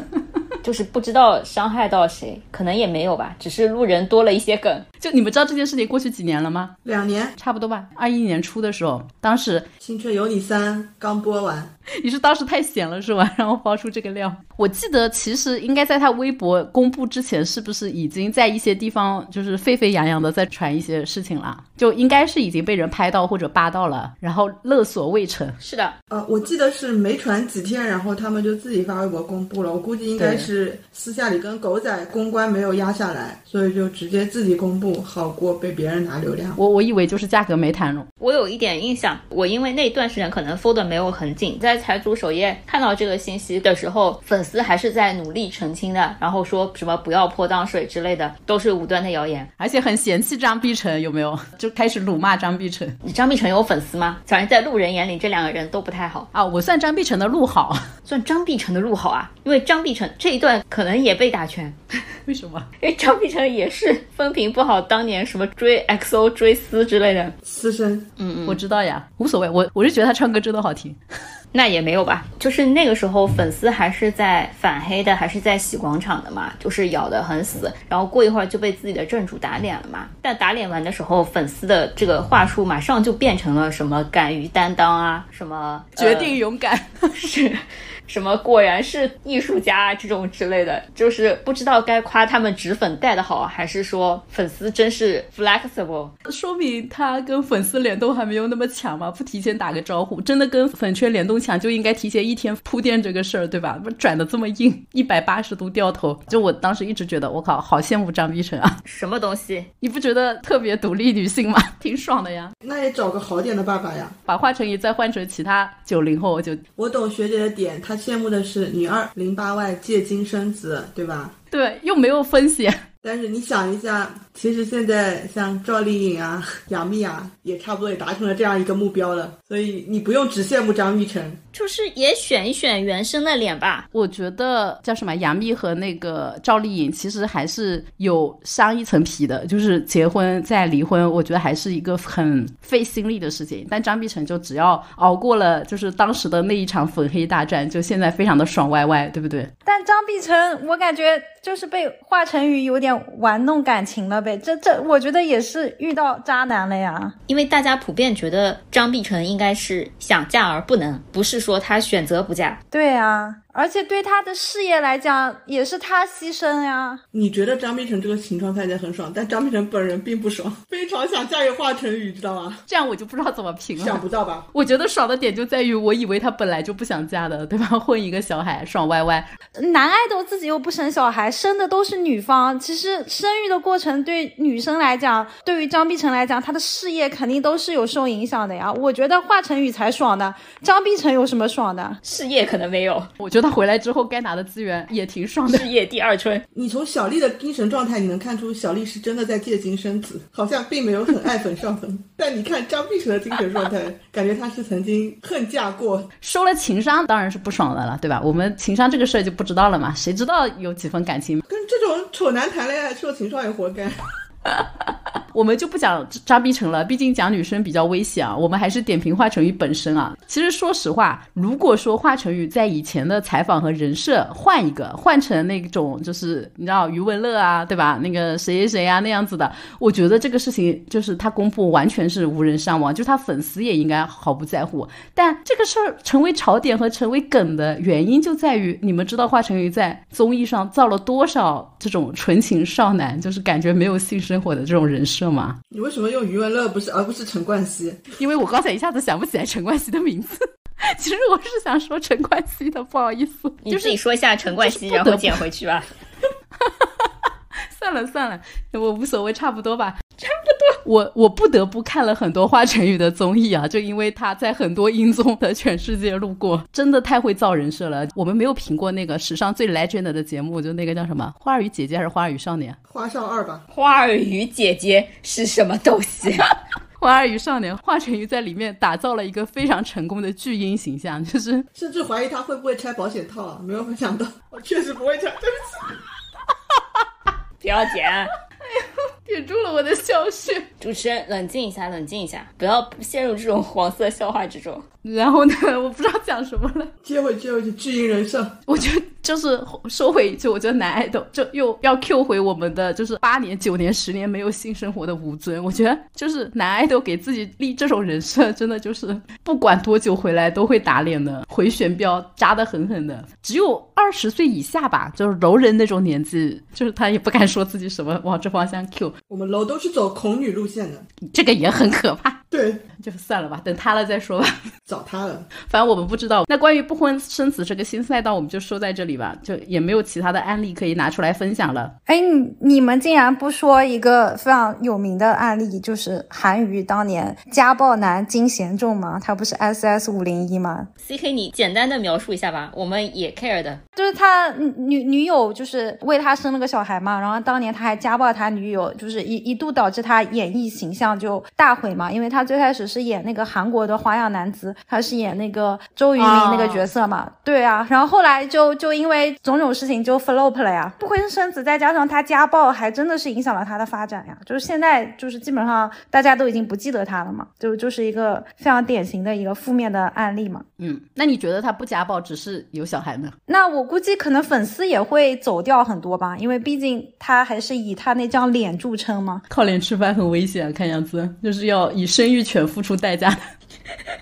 就是不知道伤害到谁，可能也没有吧，只是路人多了一些梗。就你们知道这件事情过去几年了吗？两年，差不多吧。二一年初的时候，当时《青春有你三》刚播完，[LAUGHS] 你是当时太闲了是吧？[LAUGHS] 然后爆出这个料。我记得其实应该在他微博公布之前，是不是已经在一些地方就是沸沸扬扬的在传一些事情了？就应该是已经被人拍到或者扒到了，然后勒索未成。是的，呃，我记得是没传几天，然后他们就自己发微博公布了。我估计应该是私下里跟狗仔公关没有压下来，所以就直接自己公布，好过被别人拿流量。我我以为就是价格没谈拢。我有一点印象，我因为那段时间可能 folder 没有很紧，在财主首页看到这个信息的时候，粉丝还是在努力澄清的，然后说什么不要泼脏水之类的，都是无端的谣言，而且很嫌弃张碧晨，有没有？[LAUGHS] 就开始辱骂张碧晨。你张碧晨有粉丝吗？反正在路人眼里，这两个人都不太好啊。我算张碧晨的路好，[LAUGHS] 算张碧晨的路好啊，因为张碧晨这一段可能也被打拳。[LAUGHS] 为什么？因为张碧晨也是风评不好，当年什么追 XO 追思之类的私生。嗯嗯，我知道呀，无所谓。我我是觉得他唱歌真的好听。那也没有吧，就是那个时候粉丝还是在反黑的，还是在洗广场的嘛，就是咬得很死。然后过一会儿就被自己的正主打脸了嘛。但打脸完的时候，粉丝的这个话术马上就变成了什么敢于担当啊，什么决定勇敢 [LAUGHS] 是。什么果然是艺术家这种之类的，就是不知道该夸他们纸粉带的好，还是说粉丝真是 flexible，说明他跟粉丝联动还没有那么强嘛？不提前打个招呼，真的跟粉圈联动强，就应该提前一天铺垫这个事儿，对吧？不转的这么硬，一百八十度掉头。就我当时一直觉得，我靠，好羡慕张碧晨啊！[LAUGHS] 什么东西？你不觉得特别独立女性吗？挺爽的呀。那也找个好点的爸爸呀，把华晨宇再换成其他九零后，就我懂学姐的点，她。羡慕的是女二零八外借精生子，对吧？[LAUGHS] 对，又没有风险。但是你想一下，其实现在像赵丽颖啊、[LAUGHS] 杨幂啊，也差不多也达成了这样一个目标了。所以你不用只羡慕张碧晨。就是也选一选原生的脸吧。我觉得叫什么杨幂和那个赵丽颖，其实还是有伤一层皮的。就是结婚再离婚，我觉得还是一个很费心力的事情。但张碧晨就只要熬过了，就是当时的那一场粉黑大战，就现在非常的爽歪歪，对不对？但张碧晨，我感觉就是被华晨宇有点玩弄感情了呗。这这，我觉得也是遇到渣男了呀。因为大家普遍觉得张碧晨应该是想嫁而不能，不是。说她选择不嫁，对啊。而且对他的事业来讲，也是他牺牲呀。你觉得张碧晨这个情况看起来很爽，但张碧晨本人并不爽，[LAUGHS] 非常想嫁给华晨宇，知道吗？这样我就不知道怎么评了。想不到吧？我觉得爽的点就在于，我以为他本来就不想嫁的，对吧？[LAUGHS] 混一个小孩，爽歪歪。男爱豆自己又不生小孩，生的都是女方。其实生育的过程对女生来讲，对于张碧晨来讲，她的事业肯定都是有受影响的呀。我觉得华晨宇才爽的，张碧晨有什么爽的？事业可能没有，我觉得。他回来之后该拿的资源也挺爽的，事业第二春。你从小丽的精神状态，你能看出小丽是真的在借精生子，好像并没有很爱粉上粉。[LAUGHS] 但你看张碧晨的精神状态，感觉她是曾经恨嫁过，收了情商当然是不爽的了，对吧？我们情商这个事儿就不知道了嘛，谁知道有几分感情？跟这种丑男谈恋爱，受情伤也活该。[LAUGHS] 我们就不讲张碧晨了，毕竟讲女生比较危险啊。我们还是点评华晨宇本身啊。其实说实话，如果说华晨宇在以前的采访和人设换一个，换成那种就是你知道余文乐啊，对吧？那个谁谁谁啊那样子的，我觉得这个事情就是他公布完全是无人伤亡，就他粉丝也应该毫不在乎。但这个事儿成为槽点和成为梗的原因就在于，你们知道华晨宇在综艺上造了多少这种纯情少男，就是感觉没有性生活的这种人设。吗？你为什么用余文乐不是而不是陈冠希？[LAUGHS] 因为我刚才一下子想不起来陈冠希的名字。[LAUGHS] 其实我是想说陈冠希的，不好意思。你自己说一下陈冠希，然后捡回去吧。[LAUGHS] 算了算了，我无所谓，差不多吧。我我不得不看了很多华晨宇的综艺啊，就因为他在很多音综的全世界路过，真的太会造人设了。我们没有评过那个史上最 legend 的节目，就那个叫什么《花儿与姐姐》还是《花儿与少年》？花少二吧，花儿与姐姐是什么东西？[LAUGHS] 花儿与少年，华晨宇在里面打造了一个非常成功的巨婴形象，就是 [LAUGHS] 甚至怀疑他会不会拆保险套啊，没有想到，我确实不会拆，对不起。[LAUGHS] 不要剪。点住了我的笑穴。主持人，冷静一下，冷静一下，不要陷入这种黄色笑话之中。然后呢，我不知道讲什么了。接回接回去，巨婴人设，我觉得就是收回一句，我觉得男爱豆就又要 Q 回我们的，就是八年、九年、十年没有性生活的吴尊。我觉得就是男爱豆给自己立这种人设，真的就是不管多久回来都会打脸的，回旋镖扎的狠狠的。只有二十岁以下吧，就是柔人那种年纪，就是他也不敢说自己什么往这方向 Q，我们楼都是走恐女路线的，这个也很可怕。对，[LAUGHS] 就算了吧，等他了再说吧。[LAUGHS] 找他了。反正我们不知道。那关于不婚生子这个新赛道，我们就说在这里吧，就也没有其他的案例可以拿出来分享了。哎，你你们竟然不说一个非常有名的案例，就是韩娱当年家暴男金贤重吗？他不是 S S 五零一吗？C K，你简单的描述一下吧，我们也 care 的。就是他女女友就是为他生了个小孩嘛，然后当年他还家暴他女友，就是一一度导致他演艺形象就大毁嘛，因为他最开始是演那个韩国的花样男子，他是演那个周渝民那个角色嘛，对啊，然后后来就就因为种种事情就 flop 了呀，不婚生子，再加上他家暴，还真的是影响了他的发展呀，就是现在就是基本上大家都已经不记得他了嘛，就就是一个非常典型的一个负面的案例嘛。嗯，那你觉得他不家暴，只是有小孩呢？那我估计可能粉丝也会走掉很多吧，因为毕竟他还是以他那张脸著称嘛。靠脸吃饭很危险，看样子就是要以生育权付出代价的。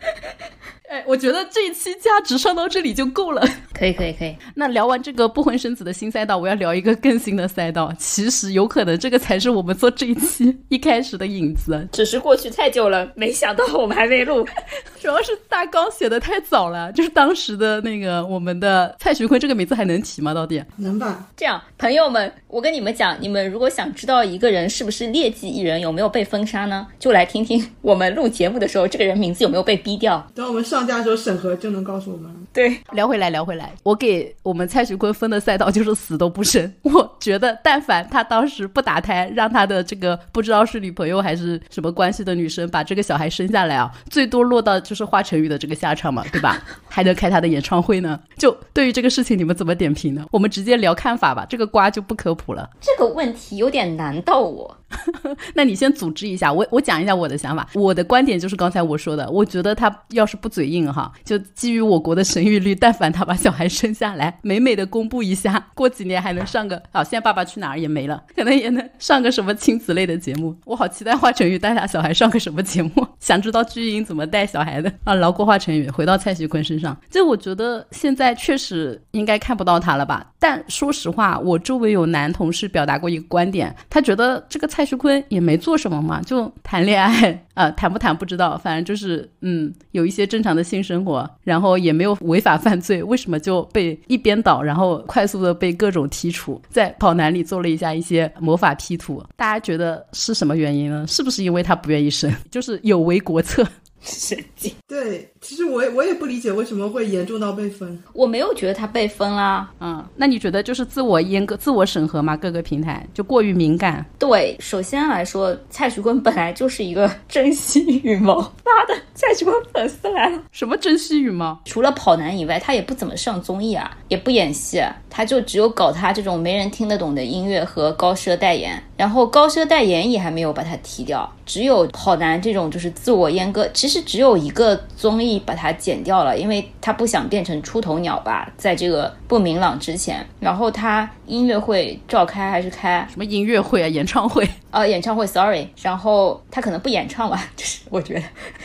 [LAUGHS] 哎，我觉得这一期价值上到这里就够了。可以，可以，可以。那聊完这个不婚生子的新赛道，我要聊一个更新的赛道。其实有可能这个才是我们做这一期一开始的影子，[LAUGHS] 只是过去太久了，没想到我们还没录。[LAUGHS] 主要是大纲写的太早了，就是当时的那个我们的蔡徐坤这个名字还能提吗？到底能吧？这样，朋友们，我跟你们讲，你们如果想知道一个人是不是劣迹艺人，有没有被封杀呢？就来听听我们录节目的时候，这个人名字有没有被逼掉。等我们上架的时候审核就能告诉我们了。对，聊回来，聊回来，我给我们蔡徐坤分的赛道就是死都不生。[LAUGHS] 我觉得，但凡他当时不打胎，让他的这个不知道是女朋友还是什么关系的女生把这个小孩生下来啊，最多落到就是华晨宇的这个下场嘛，对吧？[LAUGHS] 还能开他的演唱会呢。就对于这个事情，你们怎么点评呢？我们直接聊看法吧，这个瓜就不科普了。这个问题有点难到我。[LAUGHS] 那你先组织一下，我我讲一下我的想法。我的观点就是刚才我说的，我觉得他要是不嘴硬哈，就基于我国的生育率，但凡他把小孩生下来，美美的公布一下，过几年还能上个啊，现在《爸爸去哪儿》也没了，可能也能上个什么亲子类的节目。我好期待华晨宇带他小孩上个什么节目，[LAUGHS] 想知道巨婴怎么带小孩的啊。饶过华晨宇，回到蔡徐坤身上，就我觉得现在确实应该看不到他了吧。但说实话，我周围有男同事表达过一个观点，他觉得这个蔡蔡徐坤也没做什么嘛，就谈恋爱啊，谈不谈不知道，反正就是嗯，有一些正常的性生活，然后也没有违法犯罪，为什么就被一边倒，然后快速的被各种剔除，在跑男里做了一下一些魔法 P 图？大家觉得是什么原因呢？是不是因为他不愿意生，[LAUGHS] 就是有违国策？[LAUGHS] 神经！对，其实我也我也不理解为什么会严重到被封。我没有觉得他被封啦。嗯，那你觉得就是自我阉割、自我审核吗？各个平台就过于敏感？对，首先来说，蔡徐坤本来就是一个珍惜羽毛。[LAUGHS] 妈的，蔡徐坤粉丝来了！什么珍惜羽毛？除了跑男以外，他也不怎么上综艺啊，也不演戏，他就只有搞他这种没人听得懂的音乐和高奢代言。然后高奢代言也还没有把他踢掉，只有跑男这种就是自我阉割。其实只有一个综艺把它剪掉了，因为他不想变成出头鸟吧，在这个不明朗之前。然后他音乐会召开还是开？什么音乐会啊？演唱会？呃，[LAUGHS] 演唱会，sorry。然后他可能不演唱吧，[LAUGHS] 就是我觉得。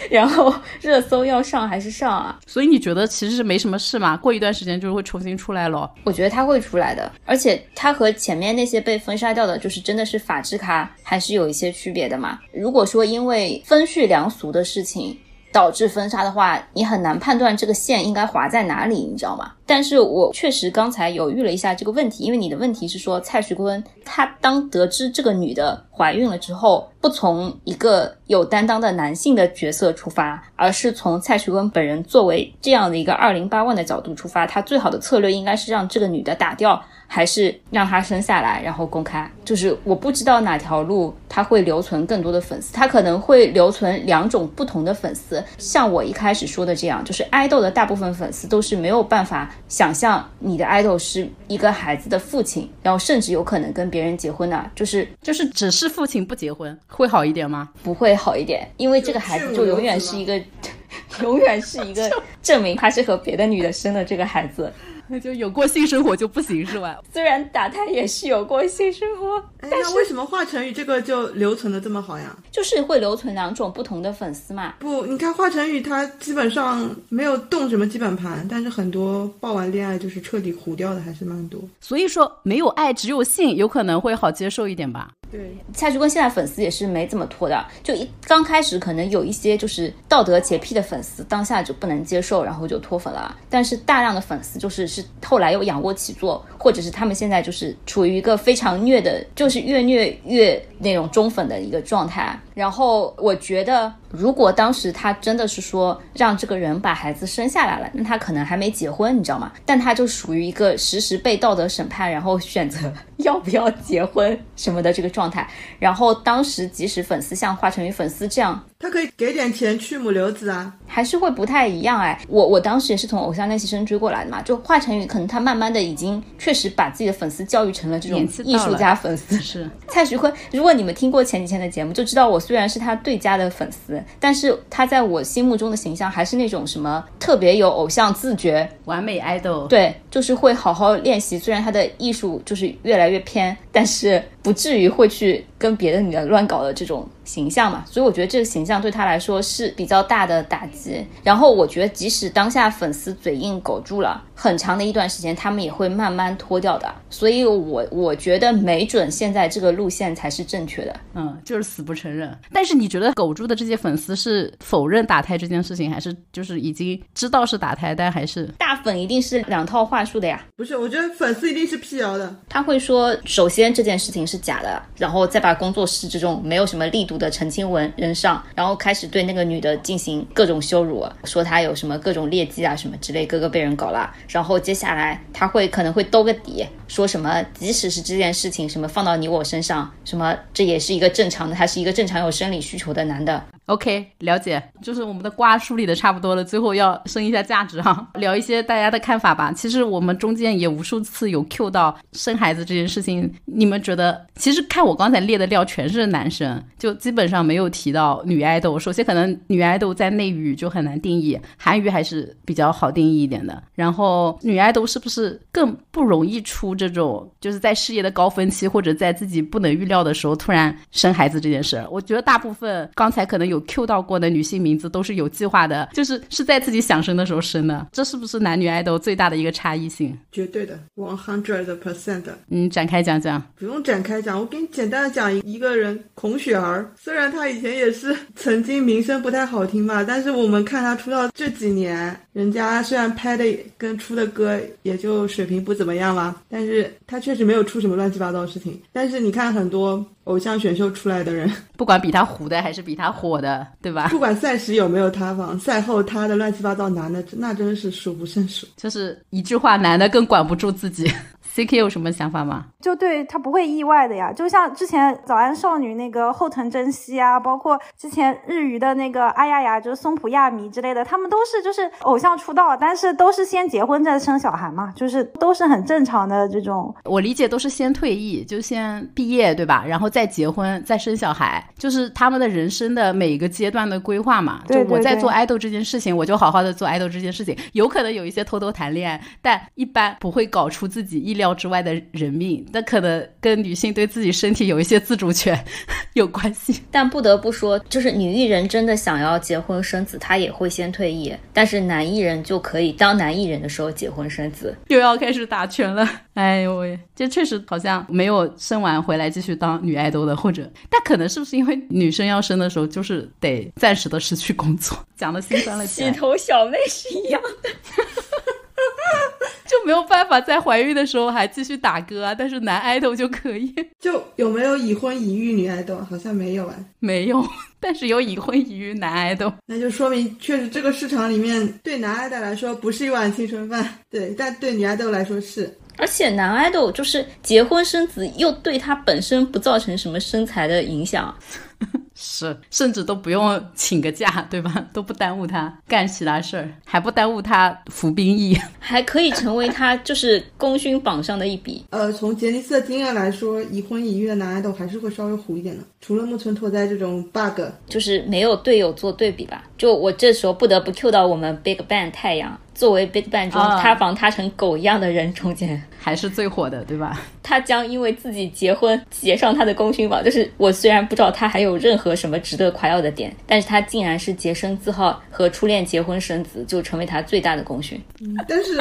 然后热搜要上还是上啊？所以你觉得其实是没什么事嘛？过一段时间就是会重新出来咯。我觉得他会出来的，而且他和前面那些被封杀掉的，就是真的是法制咖，还是有一些区别的嘛。如果说因为风序良俗的事情导致封杀的话，你很难判断这个线应该划在哪里，你知道吗？但是我确实刚才犹豫了一下这个问题，因为你的问题是说蔡徐坤他当得知这个女的怀孕了之后，不从一个有担当的男性的角色出发，而是从蔡徐坤本人作为这样的一个二零八万的角度出发，他最好的策略应该是让这个女的打掉。还是让他生下来，然后公开。就是我不知道哪条路他会留存更多的粉丝，他可能会留存两种不同的粉丝。像我一开始说的这样，就是爱豆的大部分粉丝都是没有办法想象你的 idol 是一个孩子的父亲，然后甚至有可能跟别人结婚的，就是就是只是父亲不结婚会好一点吗？不会好一点，因为这个孩子就永远是一个，[LAUGHS] 永远是一个证明他是和别的女的生的这个孩子。那 [LAUGHS] 就有过性生活就不行是吧？虽然打胎也是有过性生活，但是为什么华晨宇这个就留存的这么好呀？就是会留存两种不同的粉丝嘛。不，你看华晨宇他基本上没有动什么基本盘，但是很多爆完恋爱就是彻底糊掉的还是蛮多。所以说没有爱只有性，有可能会好接受一点吧。对，蔡徐坤现在粉丝也是没怎么脱的，就一刚开始可能有一些就是道德洁癖的粉丝，当下就不能接受，然后就脱粉了。但是大量的粉丝就是是后来又仰卧起坐，或者是他们现在就是处于一个非常虐的，就是越虐越那种忠粉的一个状态。然后我觉得，如果当时他真的是说让这个人把孩子生下来了，那他可能还没结婚，你知道吗？但他就属于一个时时被道德审判，然后选择 [LAUGHS] 要不要结婚什么的这个状态。然后当时即使粉丝像华晨宇粉丝这样，他可以给点钱去母流子啊，还是会不太一样哎。我我当时也是从偶像练习生追过来的嘛，就华晨宇可能他慢慢的已经确实把自己的粉丝教育成了这种艺术家粉丝。是蔡徐坤，如果你们听过前几天的节目，就知道我。虽然是他对家的粉丝，但是他在我心目中的形象还是那种什么特别有偶像自觉、完美爱豆。对，就是会好好练习。虽然他的艺术就是越来越偏，但是不至于会去跟别的女的乱搞的这种。形象嘛，所以我觉得这个形象对他来说是比较大的打击。然后我觉得，即使当下粉丝嘴硬苟住了很长的一段时间，他们也会慢慢脱掉的。所以，我我觉得没准现在这个路线才是正确的。嗯，就是死不承认。但是你觉得苟住的这些粉丝是否认打胎这件事情，还是就是已经知道是打胎，但还是大粉一定是两套话术的呀？不是，我觉得粉丝一定是辟谣的。他会说，首先这件事情是假的，然后再把工作室这种没有什么力度。的澄清文扔上，然后开始对那个女的进行各种羞辱，说她有什么各种劣迹啊什么之类，哥哥被人搞了。然后接下来他会可能会兜个底，说什么即使是这件事情什么放到你我身上，什么这也是一个正常的，他是一个正常有生理需求的男的。OK，了解，就是我们的瓜梳理的差不多了，最后要升一下价值哈，聊一些大家的看法吧。其实我们中间也无数次有 Q 到生孩子这件事情，你们觉得？其实看我刚才列的料全是男生，就基本上没有提到女爱豆。首先，可能女爱豆在内娱就很难定义，韩娱还是比较好定义一点的。然后，女爱豆是不是更不容易出这种，就是在事业的高峰期或者在自己不能预料的时候突然生孩子这件事？我觉得大部分刚才可能有。有 Q 到过的女性名字都是有计划的，就是是在自己想生的时候生的，这是不是男女爱豆最大的一个差异性？绝对的，one hundred percent。嗯，展开讲讲。不用展开讲，我给你简单的讲一个人，孔雪儿。虽然她以前也是 [LAUGHS] 曾经名声不太好听吧，但是我们看她出道这几年，人家虽然拍的跟出的歌也就水平不怎么样吧，但是她确实没有出什么乱七八糟的事情。但是你看很多。偶像选秀出来的人，不管比他糊的还是比他火的，对吧？不管赛时有没有塌房，赛后他的乱七八糟男的，那真的是数不胜数。就是一句话，男的更管不住自己。C K 有什么想法吗？就对他不会意外的呀，就像之前早安少女那个后藤真希啊，包括之前日语的那个阿亚亚，就是松浦亚弥之类的，他们都是就是偶像出道，但是都是先结婚再生小孩嘛，就是都是很正常的这种。我理解都是先退役，就先毕业对吧？然后再结婚再生小孩，就是他们的人生的每一个阶段的规划嘛。就我在做爱豆这件事情，我就好好的做爱豆这件事情，有可能有一些偷偷谈恋爱，但一般不会搞出自己意料。料之外的人命，那可能跟女性对自己身体有一些自主权有关系。但不得不说，就是女艺人真的想要结婚生子，她也会先退役；但是男艺人就可以当男艺人的时候结婚生子。又要开始打拳了，哎呦喂！这确实好像没有生完回来继续当女爱豆的，或者但可能是不是因为女生要生的时候就是得暂时的失去工作？讲的心酸了，洗头小妹是一样的。[LAUGHS] 没有办法在怀孕的时候还继续打歌啊，但是男爱豆就可以。[LAUGHS] 就有没有已婚已育女爱豆？好像没有哎。没有，[LAUGHS] 但是有已婚已育男爱豆。那就说明，确实这个市场里面，对男爱豆来说不是一碗青春饭，对，但对女爱豆来说是。而且男爱豆就是结婚生子，又对他本身不造成什么身材的影响。是，甚至都不用请个假，[LAUGHS] 对吧？都不耽误他干其他事儿，还不耽误他服兵役，[LAUGHS] 还可以成为他就是功勋榜上的一笔。呃，从杰尼斯的经验来说，已婚已育的男爱豆还是会稍微糊一点的，除了木村拓哉这种 bug，就是没有队友做对比吧。就我这时候不得不 Q 到我们 Big Bang 太阳。作为 BigBang 中塌房塌成狗一样的人中间，还是最火的，对吧？他将因为自己结婚结上他的功勋榜。就是我虽然不知道他还有任何和什么值得夸耀的点，但是他竟然是洁身自好，和初恋结婚生子，就成为他最大的功勋。嗯，但是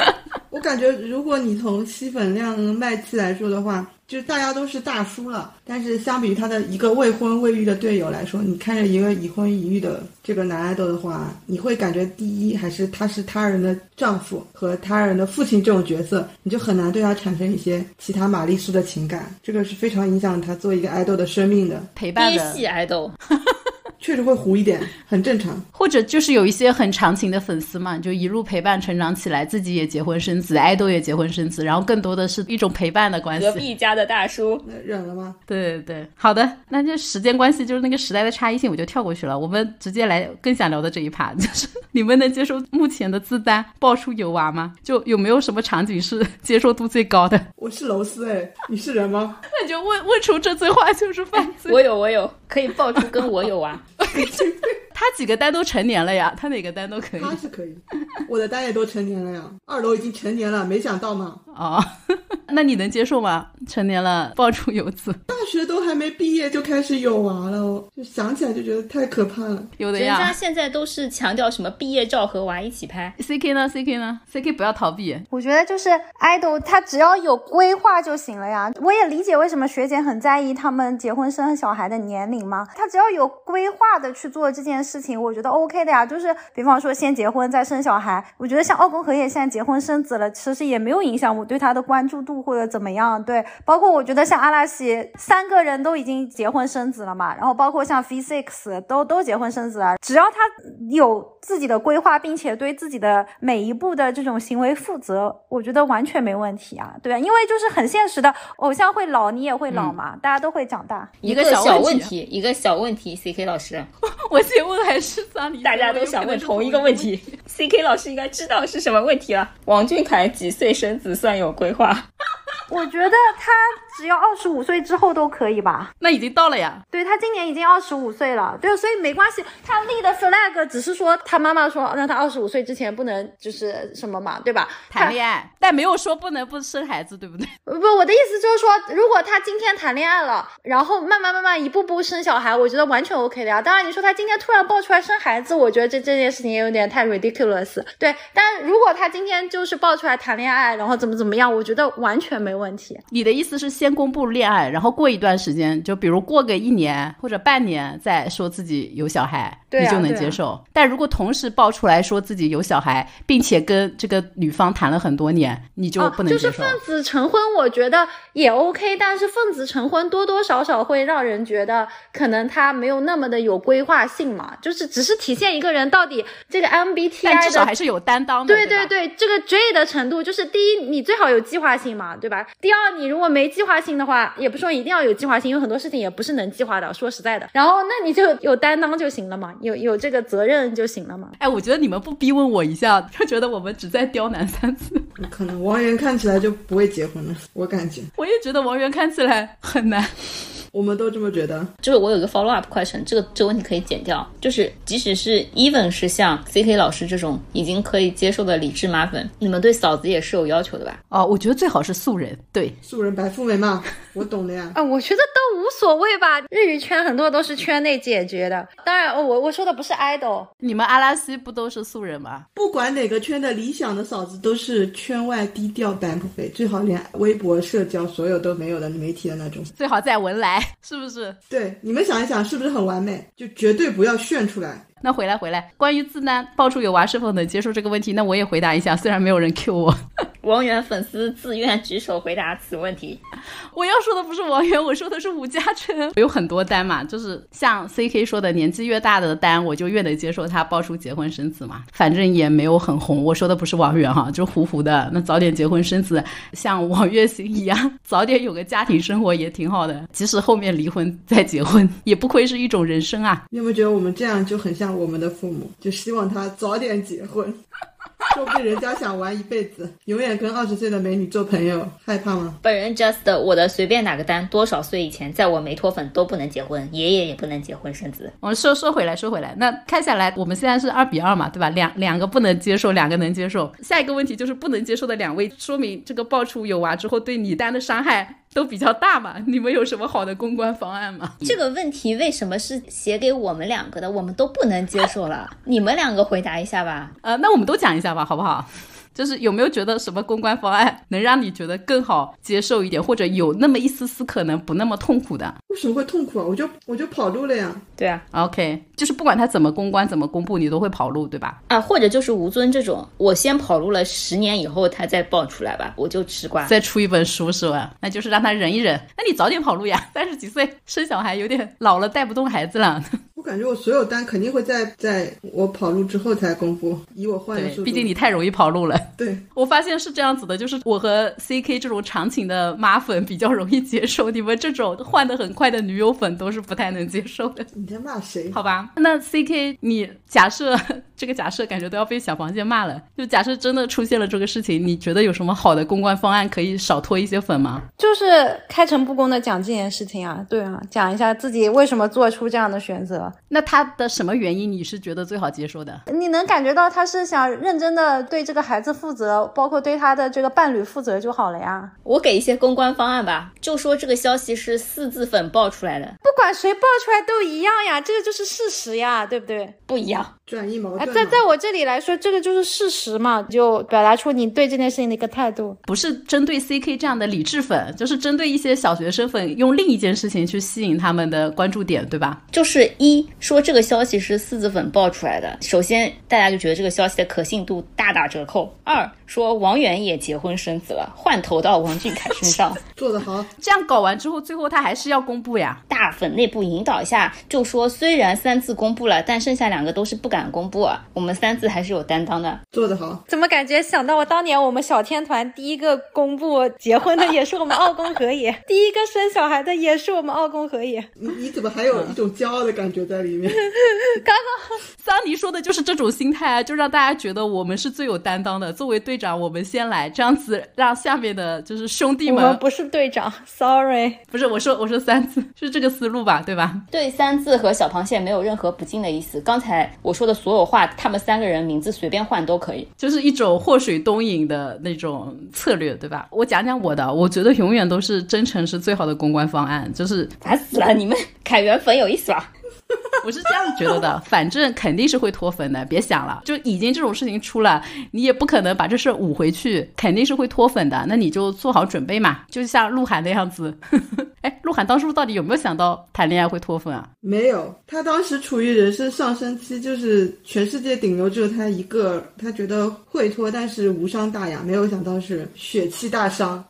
我感觉，如果你从吸粉量、卖气来说的话。就是大家都是大叔了，但是相比于他的一个未婚未育的队友来说，你看着一个已婚已育的这个男爱豆的话，你会感觉第一还是他是他人的丈夫和他人的父亲这种角色，你就很难对他产生一些其他玛丽苏的情感，这个是非常影响他做一个爱豆的生命的陪伴的系爱豆。[LAUGHS] 确实会糊一点，[LAUGHS] 很正常。或者就是有一些很长情的粉丝嘛，就一路陪伴成长起来，自己也结婚生子，爱豆也结婚生子，然后更多的是一种陪伴的关系。隔壁家的大叔，那忍了吗？对对对，好的，那就时间关系，就是那个时代的差异性，我就跳过去了。我们直接来更想聊的这一趴，[LAUGHS] 就是你们能接受目前的自单爆出有娃吗？就有没有什么场景是接受度最高的？我是楼丝哎，你是人吗？[LAUGHS] 那就问问出这句话就是犯罪。我有我有，可以爆出跟我有娃。[LAUGHS] it's too 他几个单都成年了呀，他哪个单都可以。他是可以，我的单也都成年了呀。二楼已经成年了，没想到吗？哦，[LAUGHS] 那你能接受吗？成年了爆出有子，大学都还没毕业就开始有娃了，就想起来就觉得太可怕了。有的呀，人家现在都是强调什么毕业照和娃一起拍。C K 呢？C K 呢？C K 不要逃避。我觉得就是 idol，他只要有规划就行了呀。我也理解为什么学姐很在意他们结婚生小孩的年龄嘛。他只要有规划的去做这件事情，我觉得 O K 的呀。就是比方说先结婚再生小孩，我觉得像奥宫和也现在结婚生子了，其实也没有影响我。对他的关注度或者怎么样？对，包括我觉得像阿拉西三个人都已经结婚生子了嘛，然后包括像 V Six 都都结婚生子了，只要他有自己的规划，并且对自己的每一步的这种行为负责，我觉得完全没问题啊，对啊？因为就是很现实的，偶像会老，你也会老嘛，大家都会长大。一个小问题，一个小问题，C K 老师，[LAUGHS] [LAUGHS] 我先问还是桑尼？大家都想问同一个问题，C K 老师应该知道是什么问题了。王俊凯几岁生子算？有规划，[LAUGHS] 我觉得他。只要二十五岁之后都可以吧？那已经到了呀。对他今年已经二十五岁了，对，所以没关系。他立的 flag 只是说他妈妈说让他二十五岁之前不能就是什么嘛，对吧？谈恋爱，但没有说不能不生孩子，对不对？不，我的意思就是说，如果他今天谈恋爱了，然后慢慢慢慢一步步生小孩，我觉得完全 OK 的呀。当然，你说他今天突然爆出来生孩子，我觉得这这件事情也有点太 ridiculous。对，但如果他今天就是爆出来谈恋爱，然后怎么怎么样，我觉得完全没问题。你的意思是？先公布恋爱，然后过一段时间，就比如过个一年或者半年，再说自己有小孩，你就能接受。但如果同时爆出来说自己有小孩，并且跟这个女方谈了很多年，你就不能接受。就是奉子成婚，我觉得也 OK。但是奉子成婚多多少少会让人觉得，可能他没有那么的有规划性嘛。就是只是体现一个人到底这个 MBTI 至少还是有担当的。对对对，这个 J 的程度，就是第一，你最好有计划性嘛，对吧？第二，你如果没计划。划性的话，也不说一定要有计划性，因为很多事情也不是能计划的。说实在的，然后那你就有担当就行了嘛，有有这个责任就行了嘛。哎，我觉得你们不逼问我一下，就觉得我们只在刁难三次。可能王源看起来就不会结婚了，我感觉。我也觉得王源看起来很难。我们都这么觉得。就是我有一个 follow up question，这个这个问题可以剪掉。就是即使是 even 是像 C K 老师这种已经可以接受的理智马粉，你们对嫂子也是有要求的吧？哦，我觉得最好是素人。对，素人白富美嘛，[LAUGHS] 我懂的呀。啊，我觉得都无所谓吧。日语圈很多都是圈内解决的。当然，我我说的不是 idol。你们阿拉西不都是素人吗？不管哪个圈的理想的嫂子都是圈外低调白富美，最好连微博社交所有都没有的媒体的那种。最好在文莱。是不是？对，你们想一想，是不是很完美？就绝对不要炫出来。那回来回来，关于自担爆出有娃是否能接受这个问题，那我也回答一下。虽然没有人 Q 我，[LAUGHS] 王源粉丝自愿举手回答此问题。[LAUGHS] 我要说的不是王源，我说的是吴嘉诚。[LAUGHS] 有很多单嘛，就是像 C K 说的，年纪越大的单，我就越能接受他爆出结婚生子嘛。反正也没有很红。我说的不是王源哈，就糊糊的。那早点结婚生子，像王栎鑫一样，早点有个家庭生活也挺好的。即使后面离婚再结婚，也不亏是一种人生啊。你有没有觉得我们这样就很像我们的父母，就希望他早点结婚？[LAUGHS] 说不定人家想玩一辈子，永远跟二十岁的美女做朋友，害怕吗？本人 just 我的随便哪个单，多少岁以前，在我没脱粉都不能结婚，爷爷也不能结婚生子。我们说说回来，说回来，那看下来，我们现在是二比二嘛，对吧？两两个不能接受，两个能接受。下一个问题就是不能接受的两位，说明这个爆出有娃之后对你单的伤害。都比较大嘛，你们有什么好的公关方案吗？这个问题为什么是写给我们两个的？我们都不能接受了，你们两个回答一下吧。呃，那我们都讲一下吧，好不好？就是有没有觉得什么公关方案能让你觉得更好接受一点，或者有那么一丝丝可能不那么痛苦的？为什么会痛苦啊？我就我就跑路了呀。对啊，OK，就是不管他怎么公关、怎么公布，你都会跑路，对吧？啊，或者就是吴尊这种，我先跑路了十年以后，他再爆出来吧，我就吃瓜。再出一本书是吧？那就是让他忍一忍。那你早点跑路呀，三十几岁生小孩，有点老了带不动孩子了。[LAUGHS] 我感觉我所有单肯定会在在我跑路之后才公布，以我换的速度。毕竟你太容易跑路了。[LAUGHS] 对，我发现是这样子的，就是我和 CK 这种长情的妈粉比较容易接受，你们这种换的很快的女友粉都是不太能接受的。你在骂谁？好吧，那 CK 你假设这个假设感觉都要被小螃蟹骂了，就假设真的出现了这个事情，你觉得有什么好的公关方案可以少拖一些粉吗？就是开诚布公的讲这件事情啊，对啊，讲一下自己为什么做出这样的选择。那他的什么原因你是觉得最好接受的？你能感觉到他是想认真的对这个孩子负责，包括对他的这个伴侣负责就好了呀。我给一些公关方案吧，就说这个消息是四字粉爆出来的，不管谁爆出来都一样呀，这个就是事实呀，对不对？不一样，转移矛盾。在在我这里来说，这个就是事实嘛，就表达出你对这件事情的一个态度，不是针对 CK 这样的理智粉，就是针对一些小学生粉，用另一件事情去吸引他们的关注点，对吧？就是一说这个消息是四字粉爆出来的，首先大家就觉得这个消息的可信度大打折扣。二说王源也结婚生子了，换头到王俊凯身上，[LAUGHS] 做得好。这样搞完之后，最后他还是要公布呀。大粉内部引导一下，就说虽然三次公布了，但剩下两个都是不敢公布啊。我们三次还是有担当的，做得好。怎么感觉想到我当年我们小天团第一个公布结婚的也是我们奥宫和也，[LAUGHS] 第一个生小孩的也是我们奥宫和也。你你怎么还有一种骄傲的感觉在里面？[LAUGHS] 刚刚桑尼说的就是这种心态啊，就让大家觉得我们是最有担当的。作为队长，我们先来，这样子让下面的就是兄弟们。我们不是队长，sorry，[LAUGHS] 不是我说我说三字是这个思路吧，对吧？对三字和小螃蟹没有任何不敬的意思。刚才我说的所有话，他们三个人名字随便换都可以，就是一种祸水东引的那种策略，对吧？我讲讲我的，我觉得永远都是真诚是最好的公关方案，就是烦死了，你们 [LAUGHS] 凯源粉有意思吧？[LAUGHS] 我是这样觉得的，[LAUGHS] 反正肯定是会脱粉的，别想了，就已经这种事情出了，你也不可能把这事捂回去，肯定是会脱粉的，那你就做好准备嘛，就像鹿晗那样子。[LAUGHS] 哎，鹿晗当初到底有没有想到谈恋爱会脱粉啊？没有，他当时处于人生上升期，就是全世界顶流只有他一个，他觉得会脱，但是无伤大雅，没有想到是血气大伤，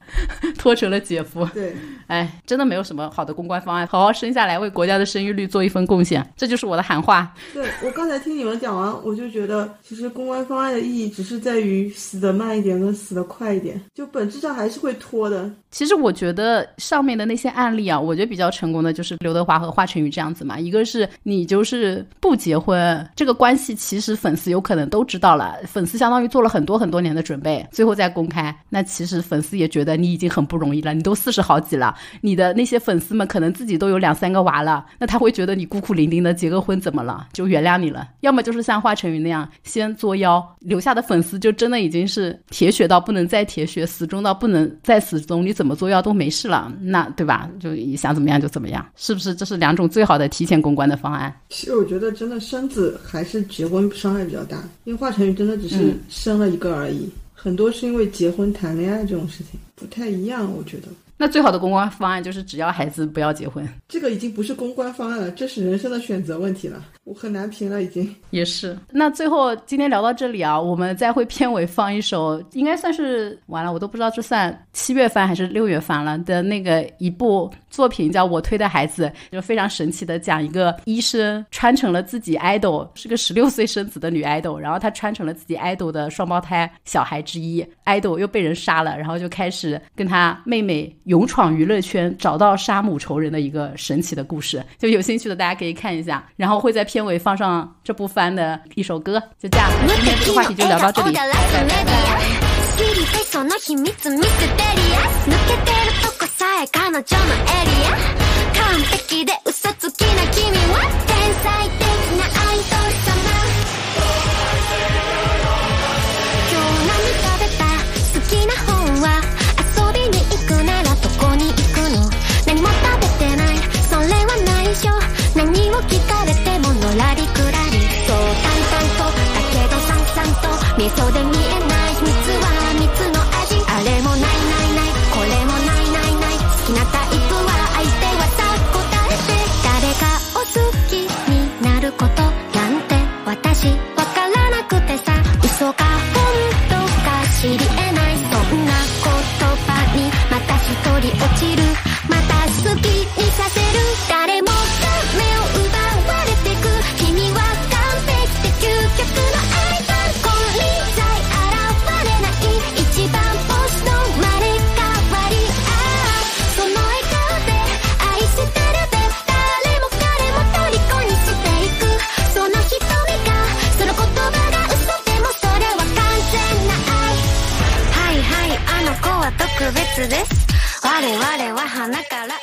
脱成了姐夫。对，哎，真的没有什么好的公关方案，好好生下来为国家的生育率做一份贡献，这就是我的喊话。对我刚才听你们讲完，我就觉得其实公关方案的意义只是在于死的慢一点跟死的快一点，就本质上还是会拖的。其实我觉得上面的那些案例啊，我觉得比较成功的就是刘德华和华晨宇这样子嘛。一个是你就是不结婚，这个关系其实粉丝有可能都知道了，粉丝相当于做了很多很多年的准备，最后再公开，那其实粉丝也觉得你已经很不容易了，你都四十好几了，你的那些粉丝们可能自己都有两三个娃了，那他会觉得你孤苦伶仃的结个婚怎么了，就原谅你了。要么就是像华晨宇那样先作妖，留下的粉丝就真的已经是铁血到不能再铁血，死忠到不能再死忠，你怎么作妖都没事了，那对吧？就想怎么样就怎么样，是不是？这是两种最好的提前公关的方案。其实我觉得真的生子还是结婚伤害比较大，因为华晨宇真的只是生了一个而已，很多是因为结婚谈恋爱这种事情不太一样，我觉得。那最好的公关方案就是只要孩子不要结婚。这个已经不是公关方案了，这是人生的选择问题了，我很难评了，已经。[LAUGHS] 也是。那最后今天聊到这里啊，我们再会片尾放一首，应该算是完了，我都不知道这算七月份还是六月份了的那个一部作品，叫《我推的孩子》，就非常神奇的讲一个医生穿成了自己 idol，是个十六岁生子的女 idol，然后她穿成了自己 idol 的双胞胎小孩之一，idol 又被人杀了，然后就开始是跟他妹妹勇闯娱乐圈，找到杀母仇人的一个神奇的故事。就有兴趣的大家可以看一下，然后会在片尾放上这部番的一首歌。就这样，今天这个话题就聊到这里，何を聞かれてものらりくらり。そう淡々とだけどさんさんと味噌で見えです。我々は花から